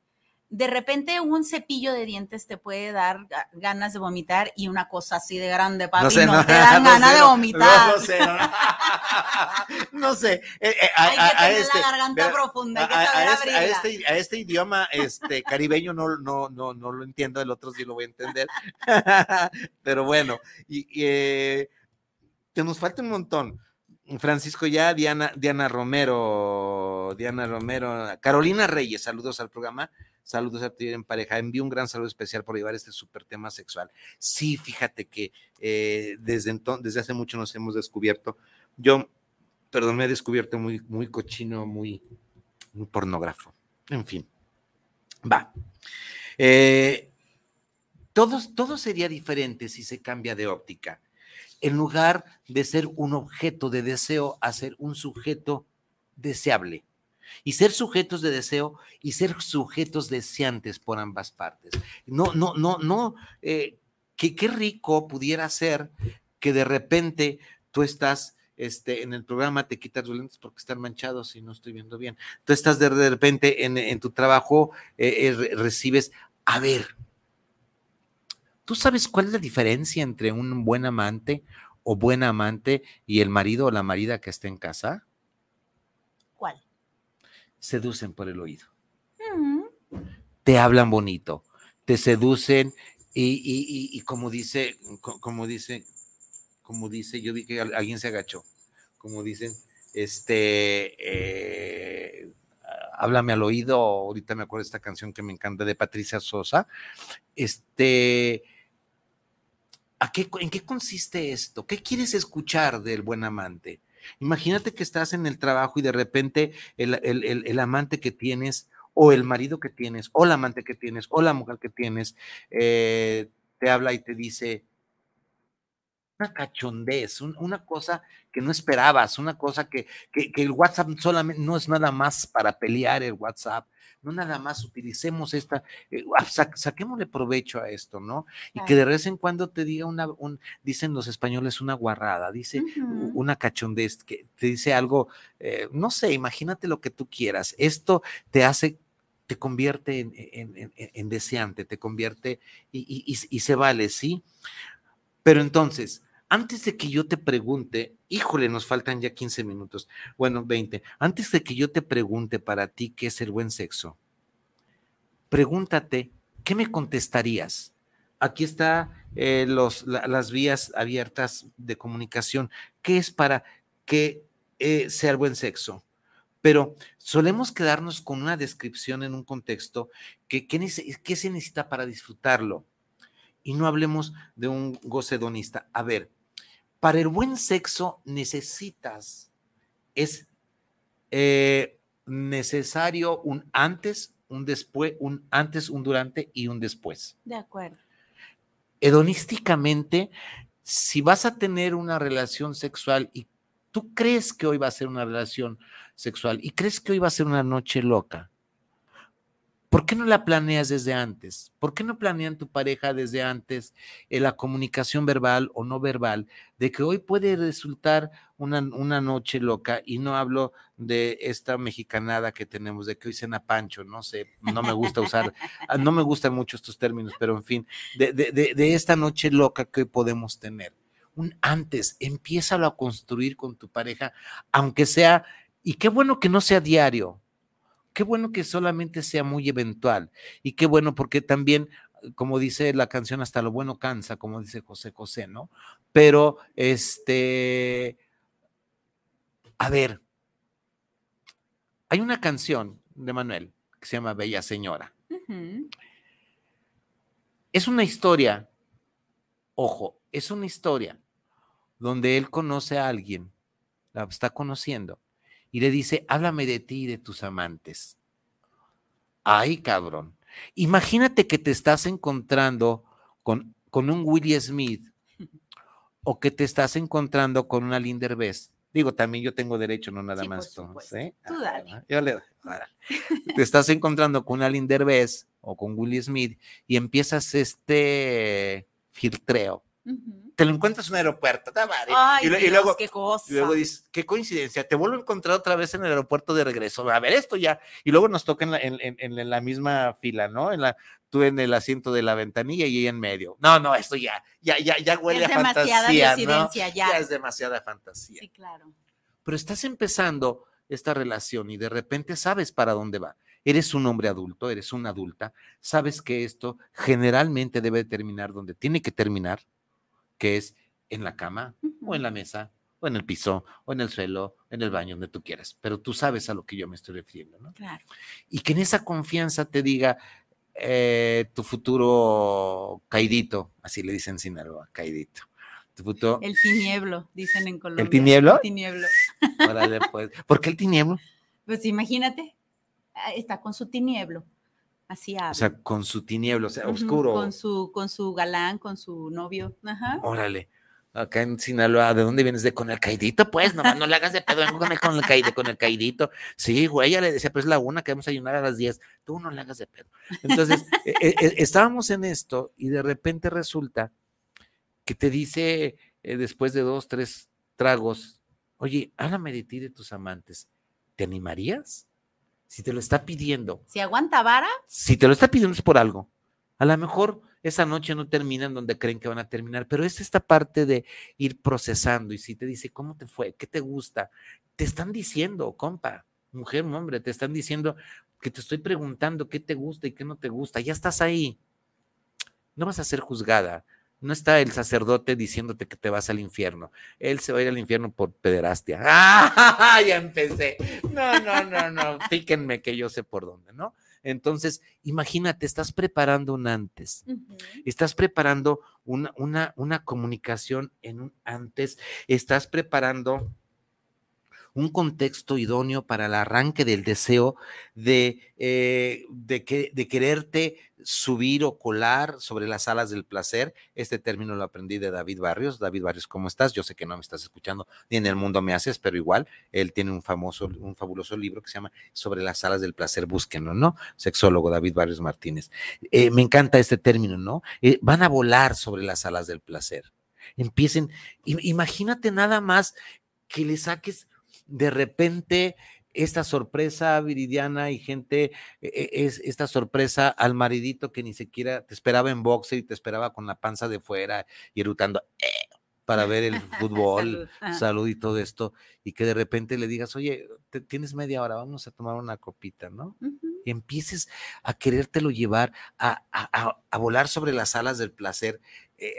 Speaker 4: de repente un cepillo de dientes te puede dar ganas de vomitar y una cosa así de grande, papi, no, sé, no, no te dan no ganas sé, de vomitar.
Speaker 3: No, sé, no, sé. Eh, eh,
Speaker 4: a, Hay que a, tener este, la garganta profunda, hay que saber
Speaker 3: a, este, a, este, a este idioma este, caribeño no, no, no, no lo entiendo, el otro sí lo voy a entender. Pero bueno, y, y eh, te nos falta un montón. Francisco ya, Diana, Diana Romero, Diana Romero, Carolina Reyes, saludos al programa. Saludos a ti en pareja. Envío un gran saludo especial por llevar este súper tema sexual. Sí, fíjate que eh, desde, entonces, desde hace mucho nos hemos descubierto. Yo, perdón, me he descubierto muy, muy cochino, muy, muy pornógrafo. En fin. Va. Eh, todo, todo sería diferente si se cambia de óptica. En lugar de ser un objeto de deseo, a ser un sujeto deseable y ser sujetos de deseo y ser sujetos deseantes por ambas partes. No, no, no, no, eh, qué rico pudiera ser que de repente tú estás este, en el programa, te quitas los lentes porque están manchados y no estoy viendo bien. Tú estás de, repente en, en, tu trabajo, eh, eh, recibes, a ver, ¿tú sabes cuál es la diferencia entre un buen amante o buen amante y el marido o la marida que está en casa? Seducen por el oído. Te hablan bonito, te seducen y, y, y, y, como dice, como dice, como dice, yo vi que alguien se agachó, como dicen, este, eh, háblame al oído, ahorita me acuerdo de esta canción que me encanta de Patricia Sosa, este, ¿a qué, ¿en qué consiste esto? ¿Qué quieres escuchar del buen amante? Imagínate que estás en el trabajo y de repente el, el- el- amante que tienes, o el marido que tienes, o la amante que tienes, o la mujer que tienes, eh, te habla y te dice una cachondez, un- una cosa que no esperabas, una cosa que, que, que el WhatsApp solamente no es nada más para pelear el WhatsApp, no nada más utilicemos esta, eh, sa- saquémosle provecho a esto, ¿no? Y que de vez en cuando te diga una, un, dicen los españoles, una guarrada, dice una cachondez, que te dice algo, eh, no sé, imagínate lo que tú quieras. Esto te hace, te convierte en, en- en- en deseante, te convierte y, y- y- y se vale, ¿sí? Pero entonces, antes de que yo te pregunte, híjole, nos faltan ya 15 minutos, bueno, 20, antes de que yo te pregunte para ti qué es el buen sexo, pregúntate, ¿qué me contestarías? Aquí está eh, las vías abiertas de comunicación. ¿Qué es para que eh, sea el buen sexo? Pero solemos quedarnos con una descripción en un contexto que, que nece- ¿qué se necesita para disfrutarlo? Y no hablemos de un goce hedonista. A ver, para el buen sexo necesitas, es eh, necesario un antes, un después, un antes, un durante y un después.
Speaker 4: De acuerdo.
Speaker 3: Hedonísticamente, si vas a tener una relación sexual y tú crees que hoy va a ser una relación sexual y crees que hoy va a ser una noche loca, ¿por qué no la planeas desde antes? ¿Por qué no planean tu pareja desde antes en la comunicación verbal o no verbal de que hoy puede resultar una, una noche loca? Y no hablo de esta mexicanada que tenemos, de que hoy cena Pancho, no sé, no me gusta usar, ah, no me gustan mucho estos términos, pero en fin, de, de, de, de esta noche loca que hoy podemos tener. Un antes, empiézalo a construir con tu pareja, aunque sea, y qué bueno que no sea diario, qué bueno que solamente sea muy eventual, y qué bueno porque también, como dice la canción, hasta lo bueno cansa, como dice José José, ¿no? Pero, este, a ver, hay una canción de Manuel que se llama Bella Señora. Es una historia, ojo, es una historia donde él conoce a alguien, la está conociendo, y le dice, háblame de ti y de tus amantes. Ay, cabrón. Imagínate que te estás encontrando con, con un Willie Smith o que te estás encontrando con una Linder Best. Digo, también yo tengo derecho, no nada
Speaker 4: Sí,
Speaker 3: más tú. ¿sí?
Speaker 4: Tú
Speaker 3: Ah,
Speaker 4: dale.
Speaker 3: yo le. Te estás encontrando con una Linder Best o con Willie Smith y empiezas este filtreo. Te lo encuentras en un aeropuerto.
Speaker 4: Ay,
Speaker 3: y, y luego,
Speaker 4: qué cosa.
Speaker 3: y luego dices, qué coincidencia, te vuelvo a encontrar otra vez en el aeropuerto de regreso. A ver, esto ya. Y luego nos toca en la, en, en- en la misma fila, ¿no? En la, tú en el asiento de la ventanilla y ella en medio. No, no, esto ya, ya, ya, ya huele
Speaker 4: es
Speaker 3: a fantasía, ¿no?
Speaker 4: ya.
Speaker 3: Ya es demasiada fantasía.
Speaker 4: Sí, claro.
Speaker 3: Pero estás empezando esta relación y de repente sabes para dónde va. Eres un hombre adulto, eres una adulta, sabes que esto generalmente debe terminar donde tiene que terminar, que es en la cama o en la mesa o en el piso o en el suelo, en el baño, donde tú quieras. Pero tú sabes a lo que yo me estoy refiriendo, ¿no?
Speaker 4: Claro.
Speaker 3: Y que en esa confianza te diga eh, tu futuro caidito, así le dicen en Sinaloa, caidito. Tu futuro,
Speaker 4: El tinieblo, dicen en Colombia.
Speaker 3: tinieblo?
Speaker 4: El tinieblo.
Speaker 3: órale, pues. ¿Por qué el tinieblo?
Speaker 4: Pues imagínate, ah, está con su tinieblo. Así habla.
Speaker 3: O sea, con su tinieblo, o sea, oscuro.
Speaker 4: Con su, con su galán, con su novio. Ajá.
Speaker 3: Órale. Acá en Sinaloa, ¿de dónde vienes? De con el caidito, pues, nomás no le hagas de pedo, con el, con el, caide- con el caidito. Sí, güey, ella le decía, pues la una que vamos a ayunar a las 10, tú no le hagas de pedo. Entonces, eh, eh, eh, estábamos en esto y de repente resulta que te dice, eh, después de dos, tres tragos, oye, háblame de ti, de tus amantes, ¿te animarías? Si te lo está pidiendo,
Speaker 4: Si aguanta vara,
Speaker 3: si te lo está pidiendo es por algo. A lo mejor esa noche no terminan donde creen que van a terminar, pero es esta parte de ir procesando y si te dice, ¿cómo te fue? ¿Qué te gusta? Te están diciendo, compa, mujer, hombre, te están diciendo que te estoy preguntando qué te gusta y qué no te gusta. Ya estás ahí. No vas a ser juzgada. No está el sacerdote diciéndote que te vas al infierno. Él se va a ir al infierno por pederastia. ¡Ah! Ya empecé. No, no, no, no. Píquenme que yo sé por dónde, ¿no? Entonces, imagínate, estás preparando un antes, estás preparando una, una, una comunicación en un antes, estás preparando un contexto idóneo para el arranque del deseo de, eh, de, que, de quererte subir o colar sobre las alas del placer. Este término lo aprendí de David Barrios. David Barrios, ¿cómo estás? Yo sé que no me estás escuchando ni en el mundo me haces, pero igual él tiene un famoso, un fabuloso libro que se llama Sobre las alas del placer, búsquenlo, ¿no? Sexólogo David Barrios Martínez. Eh, me encanta este término, ¿no? Eh, van a volar sobre las alas del placer. Empiecen, imagínate nada más que le saques de repente esta sorpresa viridiana y gente, e, e, es esta sorpresa al maridito que ni siquiera te esperaba en boxe y te esperaba con la panza de fuera y erutando eh, para ver el fútbol, salud. y todo esto, y que de repente le digas, oye, tienes media hora, vamos a tomar una copita, ¿no? Y empieces a querértelo llevar, a, a, volar sobre las alas del placer. Eh,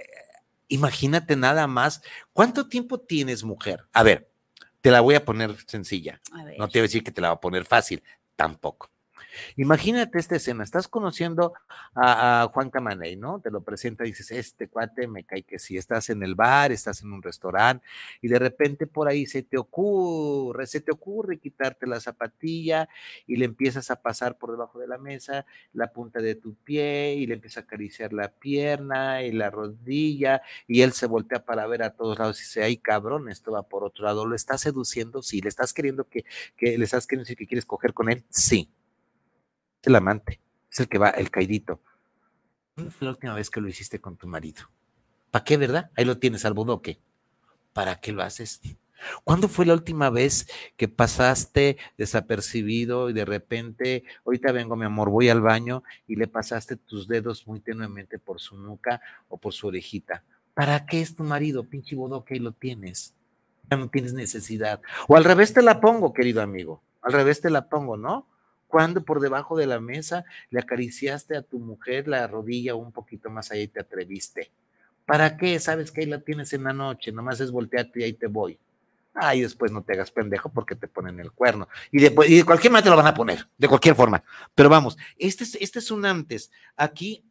Speaker 3: imagínate nada más, ¿cuánto tiempo tienes, mujer? A ver, te la voy a poner sencilla. No te voy a decir que te la voy a poner fácil, tampoco. Imagínate esta escena, estás conociendo a, Juan Camaney, ¿no? Te lo presenta y dices, este cuate me cae que si estás en el bar, estás en un restaurante y de repente por ahí se te ocurre, se te ocurre quitarte la zapatilla y le empiezas a pasar por debajo de la mesa la punta de tu pie y le empieza a acariciar la pierna y la rodilla y él se voltea para ver a todos lados y dice, ay cabrón, esto va por otro lado, ¿lo estás seduciendo? Sí, ¿le estás queriendo que, que le estás queriendo decir que quieres coger con él? Sí el amante, es el que va, el caidito. ¿Cuándo fue la última vez que lo hiciste con tu marido? ¿Para qué, verdad? Ahí lo tienes al bodoque. ¿Para qué lo haces? ¿Cuándo fue la última vez que pasaste desapercibido y de repente, ahorita vengo, mi amor, voy al baño y le pasaste tus dedos muy tenuemente por su nuca o por su orejita? ¿Para qué es tu marido, pinche bodoque, y lo tienes? Ya no tienes necesidad. O al revés te la pongo, querido amigo. Al revés te la pongo, ¿no? Cuando por debajo de la mesa le acariciaste a tu mujer la rodilla un poquito más allá y te atreviste. ¿Para qué? Sabes que ahí la tienes en la noche, nomás es voltearte y ahí te voy. Ah, y después no te hagas pendejo porque te ponen el cuerno. Y, después, y de cualquier manera te lo van a poner, de cualquier forma. Pero vamos, este es, este es un antes. Aquí,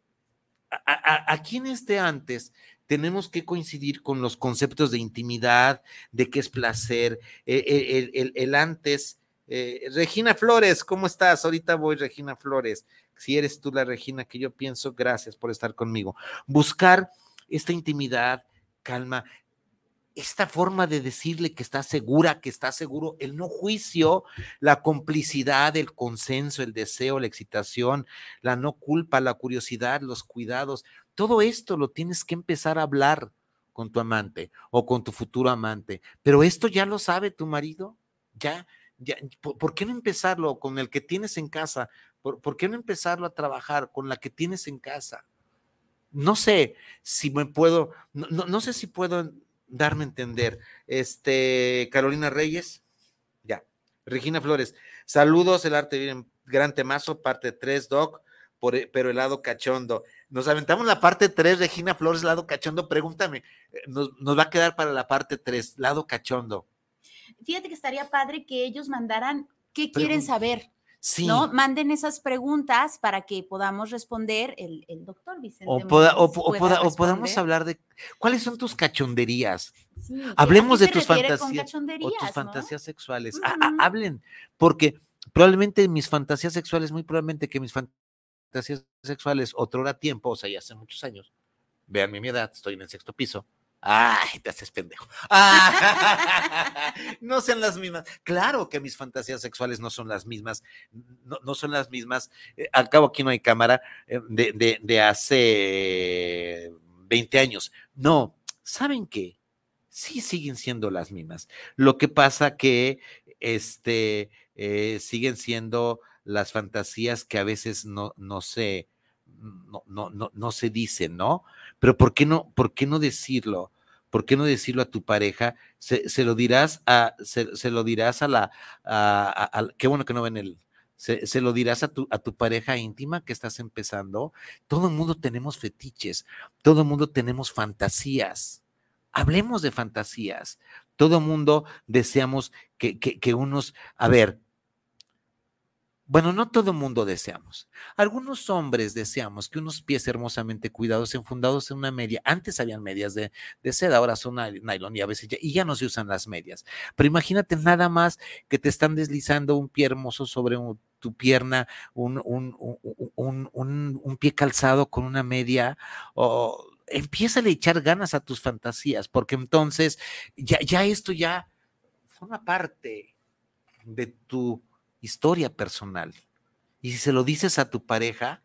Speaker 3: aquí en este antes tenemos que coincidir con los conceptos de intimidad, de qué es placer. E, e, el antes eh, Regina Flores, ¿cómo estás? Ahorita voy, Regina Flores. Si eres tú la Regina que yo pienso, gracias por estar conmigo. Buscar esta intimidad, calma, esta forma de decirle que está segura, que está seguro, el no juicio, la complicidad, el consenso, el deseo, la excitación, la no culpa, la curiosidad, los cuidados, todo esto lo tienes que empezar a hablar con tu amante o con tu futuro amante. Pero esto ya lo sabe tu marido, ya ¿por, qué no empezarlo con el que tienes en casa? ¿Por, qué no empezarlo a trabajar con la que tienes en casa? No sé si me puedo, no, sé si puedo darme a entender. Este, Carolina Reyes, ya. Regina Flores, saludos, el arte bien, gran temazo, parte 3, Doc, por, e, pero el lado cachondo. Nos aventamos la parte 3, Regina Flores, lado cachondo, pregúntame, eh, nos, nos va a quedar para la parte 3, lado cachondo
Speaker 4: fíjate que estaría padre que ellos mandaran qué quieren saber. Sí. ¿no? Manden esas preguntas para que podamos responder el, doctor Vicente.
Speaker 3: O, o, podamos hablar de cuáles son tus cachonderías. Hablemos de tus fantasías o tus fantasías sexuales. hablen, porque probablemente mis fantasías sexuales, muy probablemente que mis fantasías sexuales, otro hora tiempo, o sea, ya hace muchos años, vean mi edad, estoy en el sexto piso, Ay, te haces pendejo. no sean las mismas. Claro que mis fantasías sexuales no son las mismas. No, son las mismas. Eh, al cabo, aquí no hay cámara eh, de, hace 20 años. No, ¿saben qué? Sí siguen siendo las mismas. Lo que pasa que este, eh, siguen siendo las fantasías que a veces no, no se, no, no, no, no se dicen, ¿no? Pero ¿por qué no, por qué no decirlo? ¿Por qué no decirlo a tu pareja? Se, lo dirás a, se, lo dirás a la, qué bueno que no ven el, se, se, lo dirás a tu, a tu pareja íntima que estás empezando. Todo el mundo tenemos fetiches, todo el mundo tenemos fantasías. Hablemos de fantasías. Todo el mundo deseamos que, que, que unos, a ver, Bueno, no todo el mundo deseamos. Algunos hombres deseamos que unos pies hermosamente cuidados, enfundados en una media. Antes habían medias de, de seda, ahora son ny- nylon y a veces ya, y ya no se usan las medias. Pero imagínate nada más que te están deslizando un pie hermoso sobre tu pierna, un- un- un pie calzado con una media. O empieza a echar ganas a tus fantasías, porque entonces ya, ya esto ya forma parte de tu historia personal. Y si se lo dices a tu pareja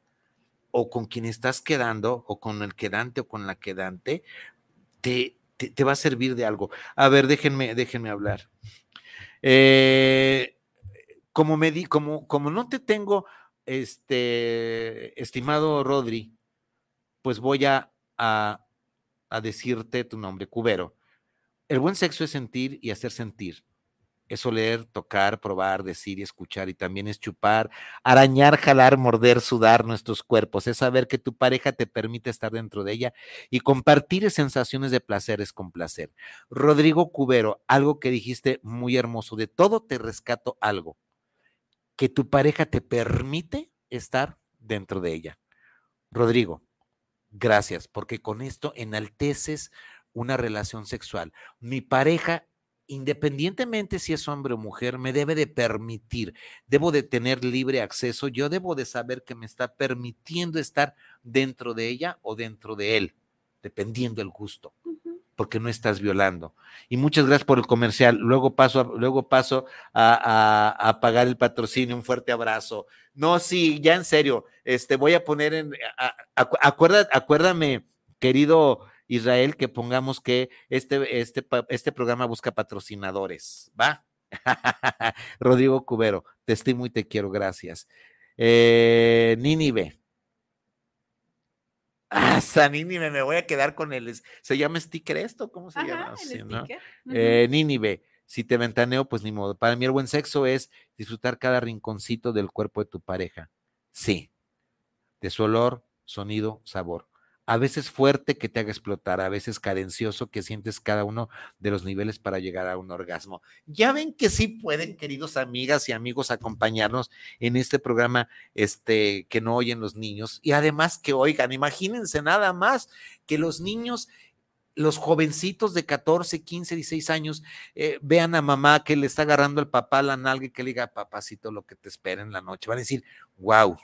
Speaker 3: o con quien estás quedando o con el quedante o con la quedante, te, te, va a servir de algo. A ver, déjenme, déjenme hablar. Eh, como, me di, como, como no te tengo, este, estimado Rodri, pues voy a, a decirte tu nombre, Cubero. El buen sexo es sentir y hacer sentir es oler, tocar, probar, decir y escuchar, y también es chupar, arañar, jalar, morder, sudar nuestros cuerpos, es saber que tu pareja te permite estar dentro de ella y compartir sensaciones de placeres con placer. Rodrigo Cubero, algo que dijiste muy hermoso, de todo te rescato algo, que tu pareja te permite estar dentro de ella. Rodrigo, gracias, porque con esto enalteces una relación sexual. Mi pareja independientemente si es hombre o mujer, me debe de permitir, debo de tener libre acceso, yo debo de saber que me está permitiendo estar dentro de ella o dentro de él, dependiendo del gusto, porque no estás violando. Y muchas gracias por el comercial. Luego paso, a, luego paso a, a, a, pagar el patrocinio. Un fuerte abrazo. No, sí, ya en serio, este, voy a poner en, a, acuerda, acuérdame, querido Israel, que pongamos que este, este, este programa busca patrocinadores, ¿va? Rodrigo Cubero, te estimo y te quiero, gracias. Eh, Nínive. Ah, Nínive, me voy a quedar con él. ¿Se llama sticker esto? ¿Cómo se
Speaker 4: Ajá,
Speaker 3: llama?
Speaker 4: el
Speaker 3: Sí, ¿no?
Speaker 4: Ujú.
Speaker 3: Eh, Nínive, si te ventaneo, pues ni modo. Para mí el buen sexo es disfrutar cada rinconcito del cuerpo de tu pareja. Sí. De su olor, sonido, sabor. A veces fuerte que te haga explotar, a veces cadencioso que sientes cada uno de los niveles para llegar a un orgasmo. Ya ven que sí pueden, queridos amigas y amigos, acompañarnos en este programa este, que no oyen los niños y además que oigan, imagínense nada más que los niños los jovencitos de 14, 15, 16 años eh, vean a mamá que le está agarrando el papá la nalga y que le diga, papacito, lo que te espera en la noche. Van a decir, wow,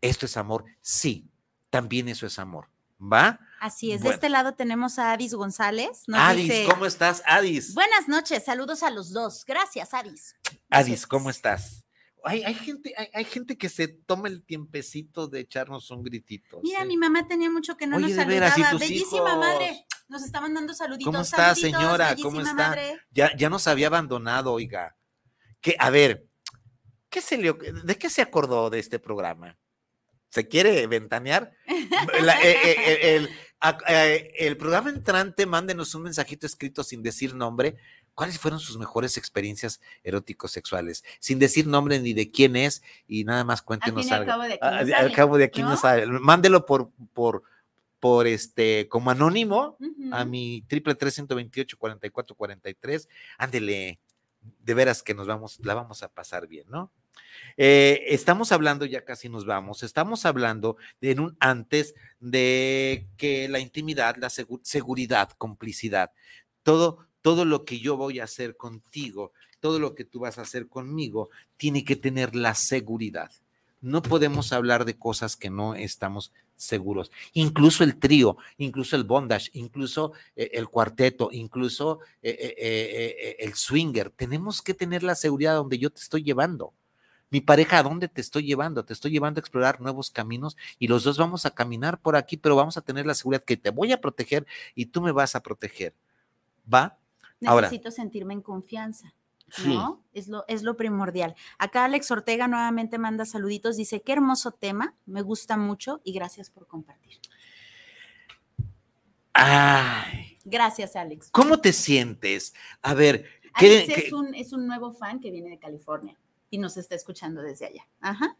Speaker 3: esto es amor. Sí, también eso es amor. ¿Va?
Speaker 4: Así es.
Speaker 3: Bueno.
Speaker 4: De este lado tenemos a Adis González. Nos
Speaker 3: Adis,
Speaker 4: dice,
Speaker 3: ¿cómo estás? Adis.
Speaker 4: Buenas noches, saludos a los dos. Gracias, Adis.
Speaker 3: Adis, ¿cómo estás? Hay, hay gente, hay, hay gente que se toma el tiempecito de echarnos un gritito.
Speaker 4: Mira,
Speaker 3: ¿sí?
Speaker 4: mi mamá tenía mucho que no
Speaker 3: Oye,
Speaker 4: nos
Speaker 3: veras,
Speaker 4: saludaba.
Speaker 3: ¿y tus
Speaker 4: Bellísima
Speaker 3: hijos?
Speaker 4: madre. Nos estaban dando saluditos.
Speaker 3: ¿Cómo está,
Speaker 4: saluditos,
Speaker 3: señora? ¿Cómo está?
Speaker 4: madre.
Speaker 3: Ya, ya nos había abandonado, oiga. Que, a ver, ¿qué se le, ¿de qué se acordó de este programa? ¿Se quiere ventanear? La- eh, eh, eh, el, eh, programa entrante, mándenos un mensajito escrito sin decir nombre. ¿Cuáles fueron sus mejores experiencias eróticos sexuales? Sin decir nombre ni de quién es y nada más cuéntenos
Speaker 4: al
Speaker 3: algo.
Speaker 4: cabo de aquí
Speaker 3: Ah,
Speaker 4: no
Speaker 3: Al
Speaker 4: sale,
Speaker 3: cabo de aquí
Speaker 4: ¿no?
Speaker 3: no sale. Mándelo por, por, por este, como anónimo a mi triple tres ciento veintiocho cuarenta y cuatro cuarenta y tres. Ándele, de veras que nos vamos, la vamos a pasar bien, ¿no? Eh, estamos hablando, ya casi nos vamos, estamos hablando en un antes de que la intimidad, la segu- seguridad, complicidad, todo, todo lo que yo voy a hacer contigo, todo lo que tú vas a hacer conmigo, tiene que tener la seguridad. No podemos hablar de cosas que no estamos seguros. Incluso el trío, incluso el bondage, incluso eh, el cuarteto, incluso eh, el swinger. Tenemos que tener la seguridad donde yo te estoy llevando. Mi pareja, ¿a dónde te estoy llevando? Te estoy llevando a explorar nuevos caminos y los dos vamos a caminar por aquí, pero vamos a tener la seguridad que te voy a proteger y tú me vas a proteger. ¿Va? Ahora.
Speaker 4: Necesito sentirme en confianza.
Speaker 3: Sí.
Speaker 4: ¿no? Es lo, es lo primordial. Acá Alex Ortega nuevamente manda saluditos, dice, qué hermoso tema, me gusta mucho y gracias por compartir.
Speaker 3: Ay,
Speaker 4: Gracias, Alex.
Speaker 3: ¿cómo te sientes? A ver, ¿qué,
Speaker 4: Alex
Speaker 3: qué-
Speaker 4: es un, es un nuevo fan que viene de California y nos está escuchando desde allá. Ajá.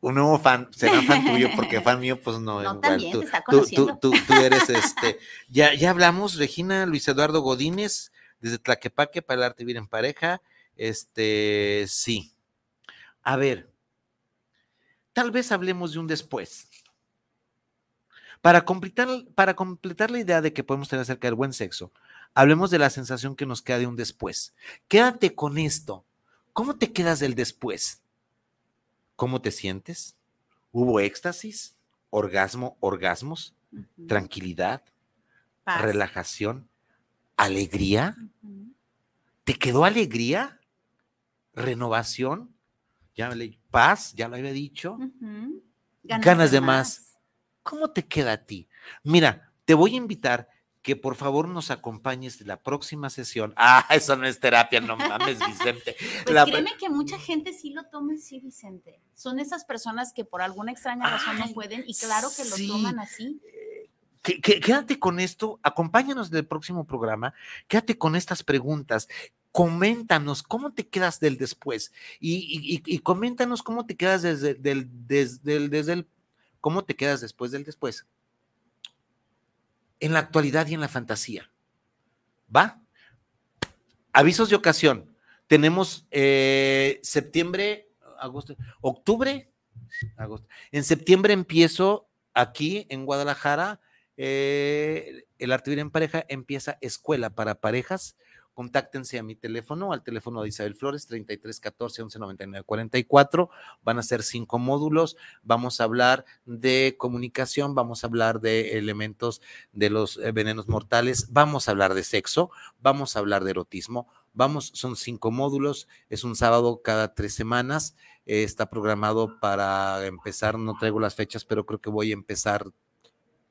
Speaker 3: un nuevo fan, será fan tuyo, porque fan mío, pues no.
Speaker 4: No,
Speaker 3: igual,
Speaker 4: también
Speaker 3: tú,
Speaker 4: te está
Speaker 3: tú-
Speaker 4: conociendo.
Speaker 3: tú- tú eres este. Ya, ya hablamos, Regina Luis Eduardo Godínez, desde Tlaquepaque para el arte vivir en pareja. Este, sí. A ver, tal vez hablemos de un después. Para completar, para completar la idea de que podemos tener acerca del buen sexo, hablemos de la sensación que nos queda de un después. Quédate con esto. ¿Cómo te quedas del después? ¿Cómo te sientes? ¿Hubo éxtasis? ¿Orgasmo? ¿Orgasmos? ¿Tranquilidad?
Speaker 4: Paz.
Speaker 3: ¿Relajación? ¿Alegría? ¿Te quedó alegría? ¿Renovación? Ya le paz, ya lo había dicho. Ganas de más. ¿Cómo te queda a ti? Mira, te voy a invitar que por favor nos acompañes de la próxima sesión. Ah, eso no es terapia, no mames, Vicente.
Speaker 4: Pues
Speaker 3: La-
Speaker 4: créeme que mucha gente sí lo toma así, Vicente. Son esas personas que por alguna extraña razón
Speaker 3: Ay,
Speaker 4: no pueden y claro que
Speaker 3: sí.
Speaker 4: lo toman así.
Speaker 3: que- que- quédate con esto, acompáñanos del próximo programa, quédate con estas preguntas. Coméntanos cómo te quedas del después y, y- y- y coméntanos cómo te quedas desde, del, desde, el, desde el, cómo te quedas después del después. En la actualidad y en la fantasía. ¿Va? Avisos de ocasión. Tenemos eh, septiembre, agosto, octubre, agosto. En septiembre empiezo aquí en Guadalajara. eh, el arte en pareja empieza escuela para parejas. Contáctense a mi teléfono, al teléfono de Isabel Flores, 33 14 11 99 44. Van a ser cinco módulos. Vamos a hablar de comunicación, vamos a hablar de elementos de los eh, venenos mortales, vamos a hablar de sexo, vamos a hablar de erotismo. Vamos, son cinco módulos, es un sábado cada tres semanas. eh, está programado para empezar, no traigo las fechas, pero creo que voy a empezar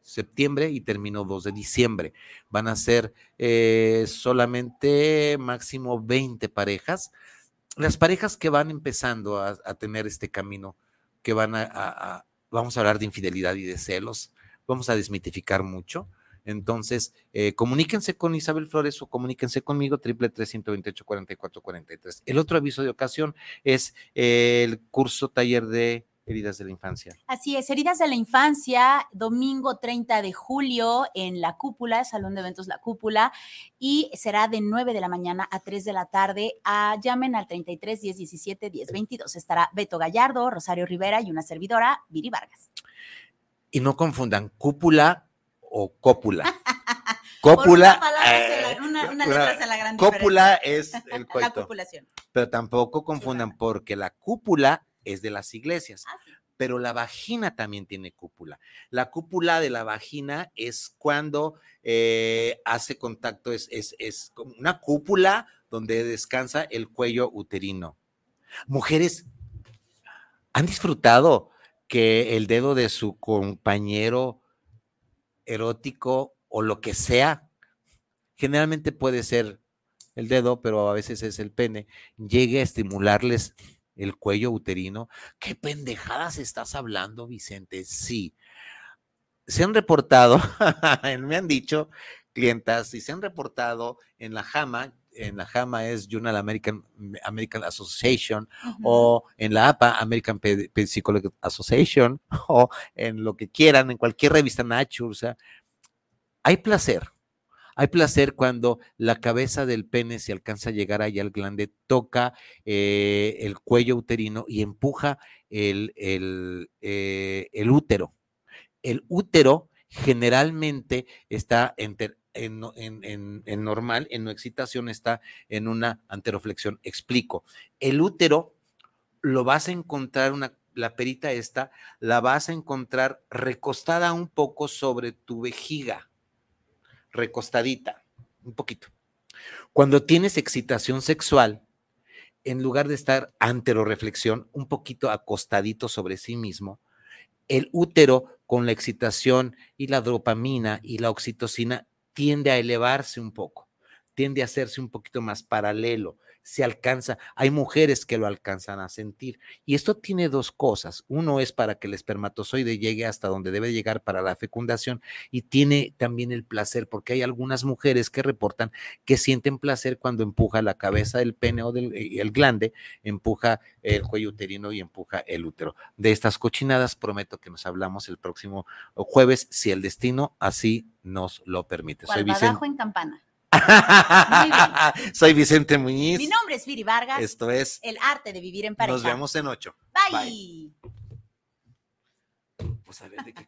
Speaker 3: septiembre y termino 2 de diciembre. Van a ser eh, solamente máximo 20 parejas. Las parejas que van empezando a, tener este camino, que van a, vamos a hablar de infidelidad y de celos, vamos a desmitificar mucho. Entonces, eh, comuníquense con Isabel Flores o comuníquense conmigo, triple 128 44 43. El otro aviso de ocasión es el curso taller de heridas de la infancia.
Speaker 4: Así es, Heridas de la Infancia, domingo 30 de julio en la cúpula, Salón de Eventos La Cúpula, y será de 9 de la mañana a 3 de la tarde. Ah, llamen al 33 10 17 10 22. Estará Beto Gallardo, Rosario Rivera y una servidora, Viri Vargas.
Speaker 3: Y no confundan cúpula o cópula. Cópula,
Speaker 4: la-
Speaker 3: eh,
Speaker 4: la
Speaker 3: cópula es el
Speaker 4: La
Speaker 3: coito.
Speaker 4: copulación.
Speaker 3: Pero tampoco confundan porque la cúpula es de las iglesias,
Speaker 4: Ah, sí.
Speaker 3: pero la vagina también tiene cúpula. La cúpula de la vagina es cuando eh, hace contacto, es, es, es como una cúpula donde descansa el cuello uterino. Mujeres, ¿han disfrutado que el dedo de su compañero erótico o lo que sea, generalmente puede ser el dedo, pero a veces es el pene, llegue a estimularles el cuello uterino. ¿Qué pendejadas estás hablando, Vicente? Sí. Se han reportado, me han dicho clientas, y se han reportado en la JAMA, en la JAMA es Journal American, American Association, o en la APA, American Psychological Association, o en lo que quieran, en cualquier revista Nature, o sea, hay placer. Hay placer cuando la cabeza del pene se alcanza a llegar allá al glande, toca eh, el cuello uterino y empuja el, el, eh, el útero. El útero generalmente está en, en- en- en normal, en no excitación, está en una anteroflexión. Explico. El útero lo vas a encontrar, una, la perita esta, la vas a encontrar recostada un poco sobre tu vejiga, recostadita, un poquito. Cuando tienes excitación sexual, en lugar de estar anteroreflexión, un poquito acostadito sobre sí mismo, el útero con la excitación y la dopamina y la oxitocina tiende a elevarse un poco, tiende a hacerse un poquito más paralelo, se alcanza, hay mujeres que lo alcanzan a sentir. Y esto tiene dos cosas. Uno es para que el espermatozoide llegue hasta donde debe llegar para la fecundación y tiene también el placer, porque hay algunas mujeres que reportan que sienten placer cuando empuja la cabeza del pene o del el glande, empuja el cuello uterino y empuja el útero. De estas cochinadas prometo que nos hablamos el próximo jueves, si el destino así nos lo permite. Soy Vicente.
Speaker 4: en campana.
Speaker 3: Soy Vicente Muñiz.
Speaker 4: Mi nombre es Viri Vargas.
Speaker 3: Esto es
Speaker 4: El arte de vivir en pareja.
Speaker 3: Nos vemos en ocho. Bye.
Speaker 4: Bye.
Speaker 3: Pues a ver de qué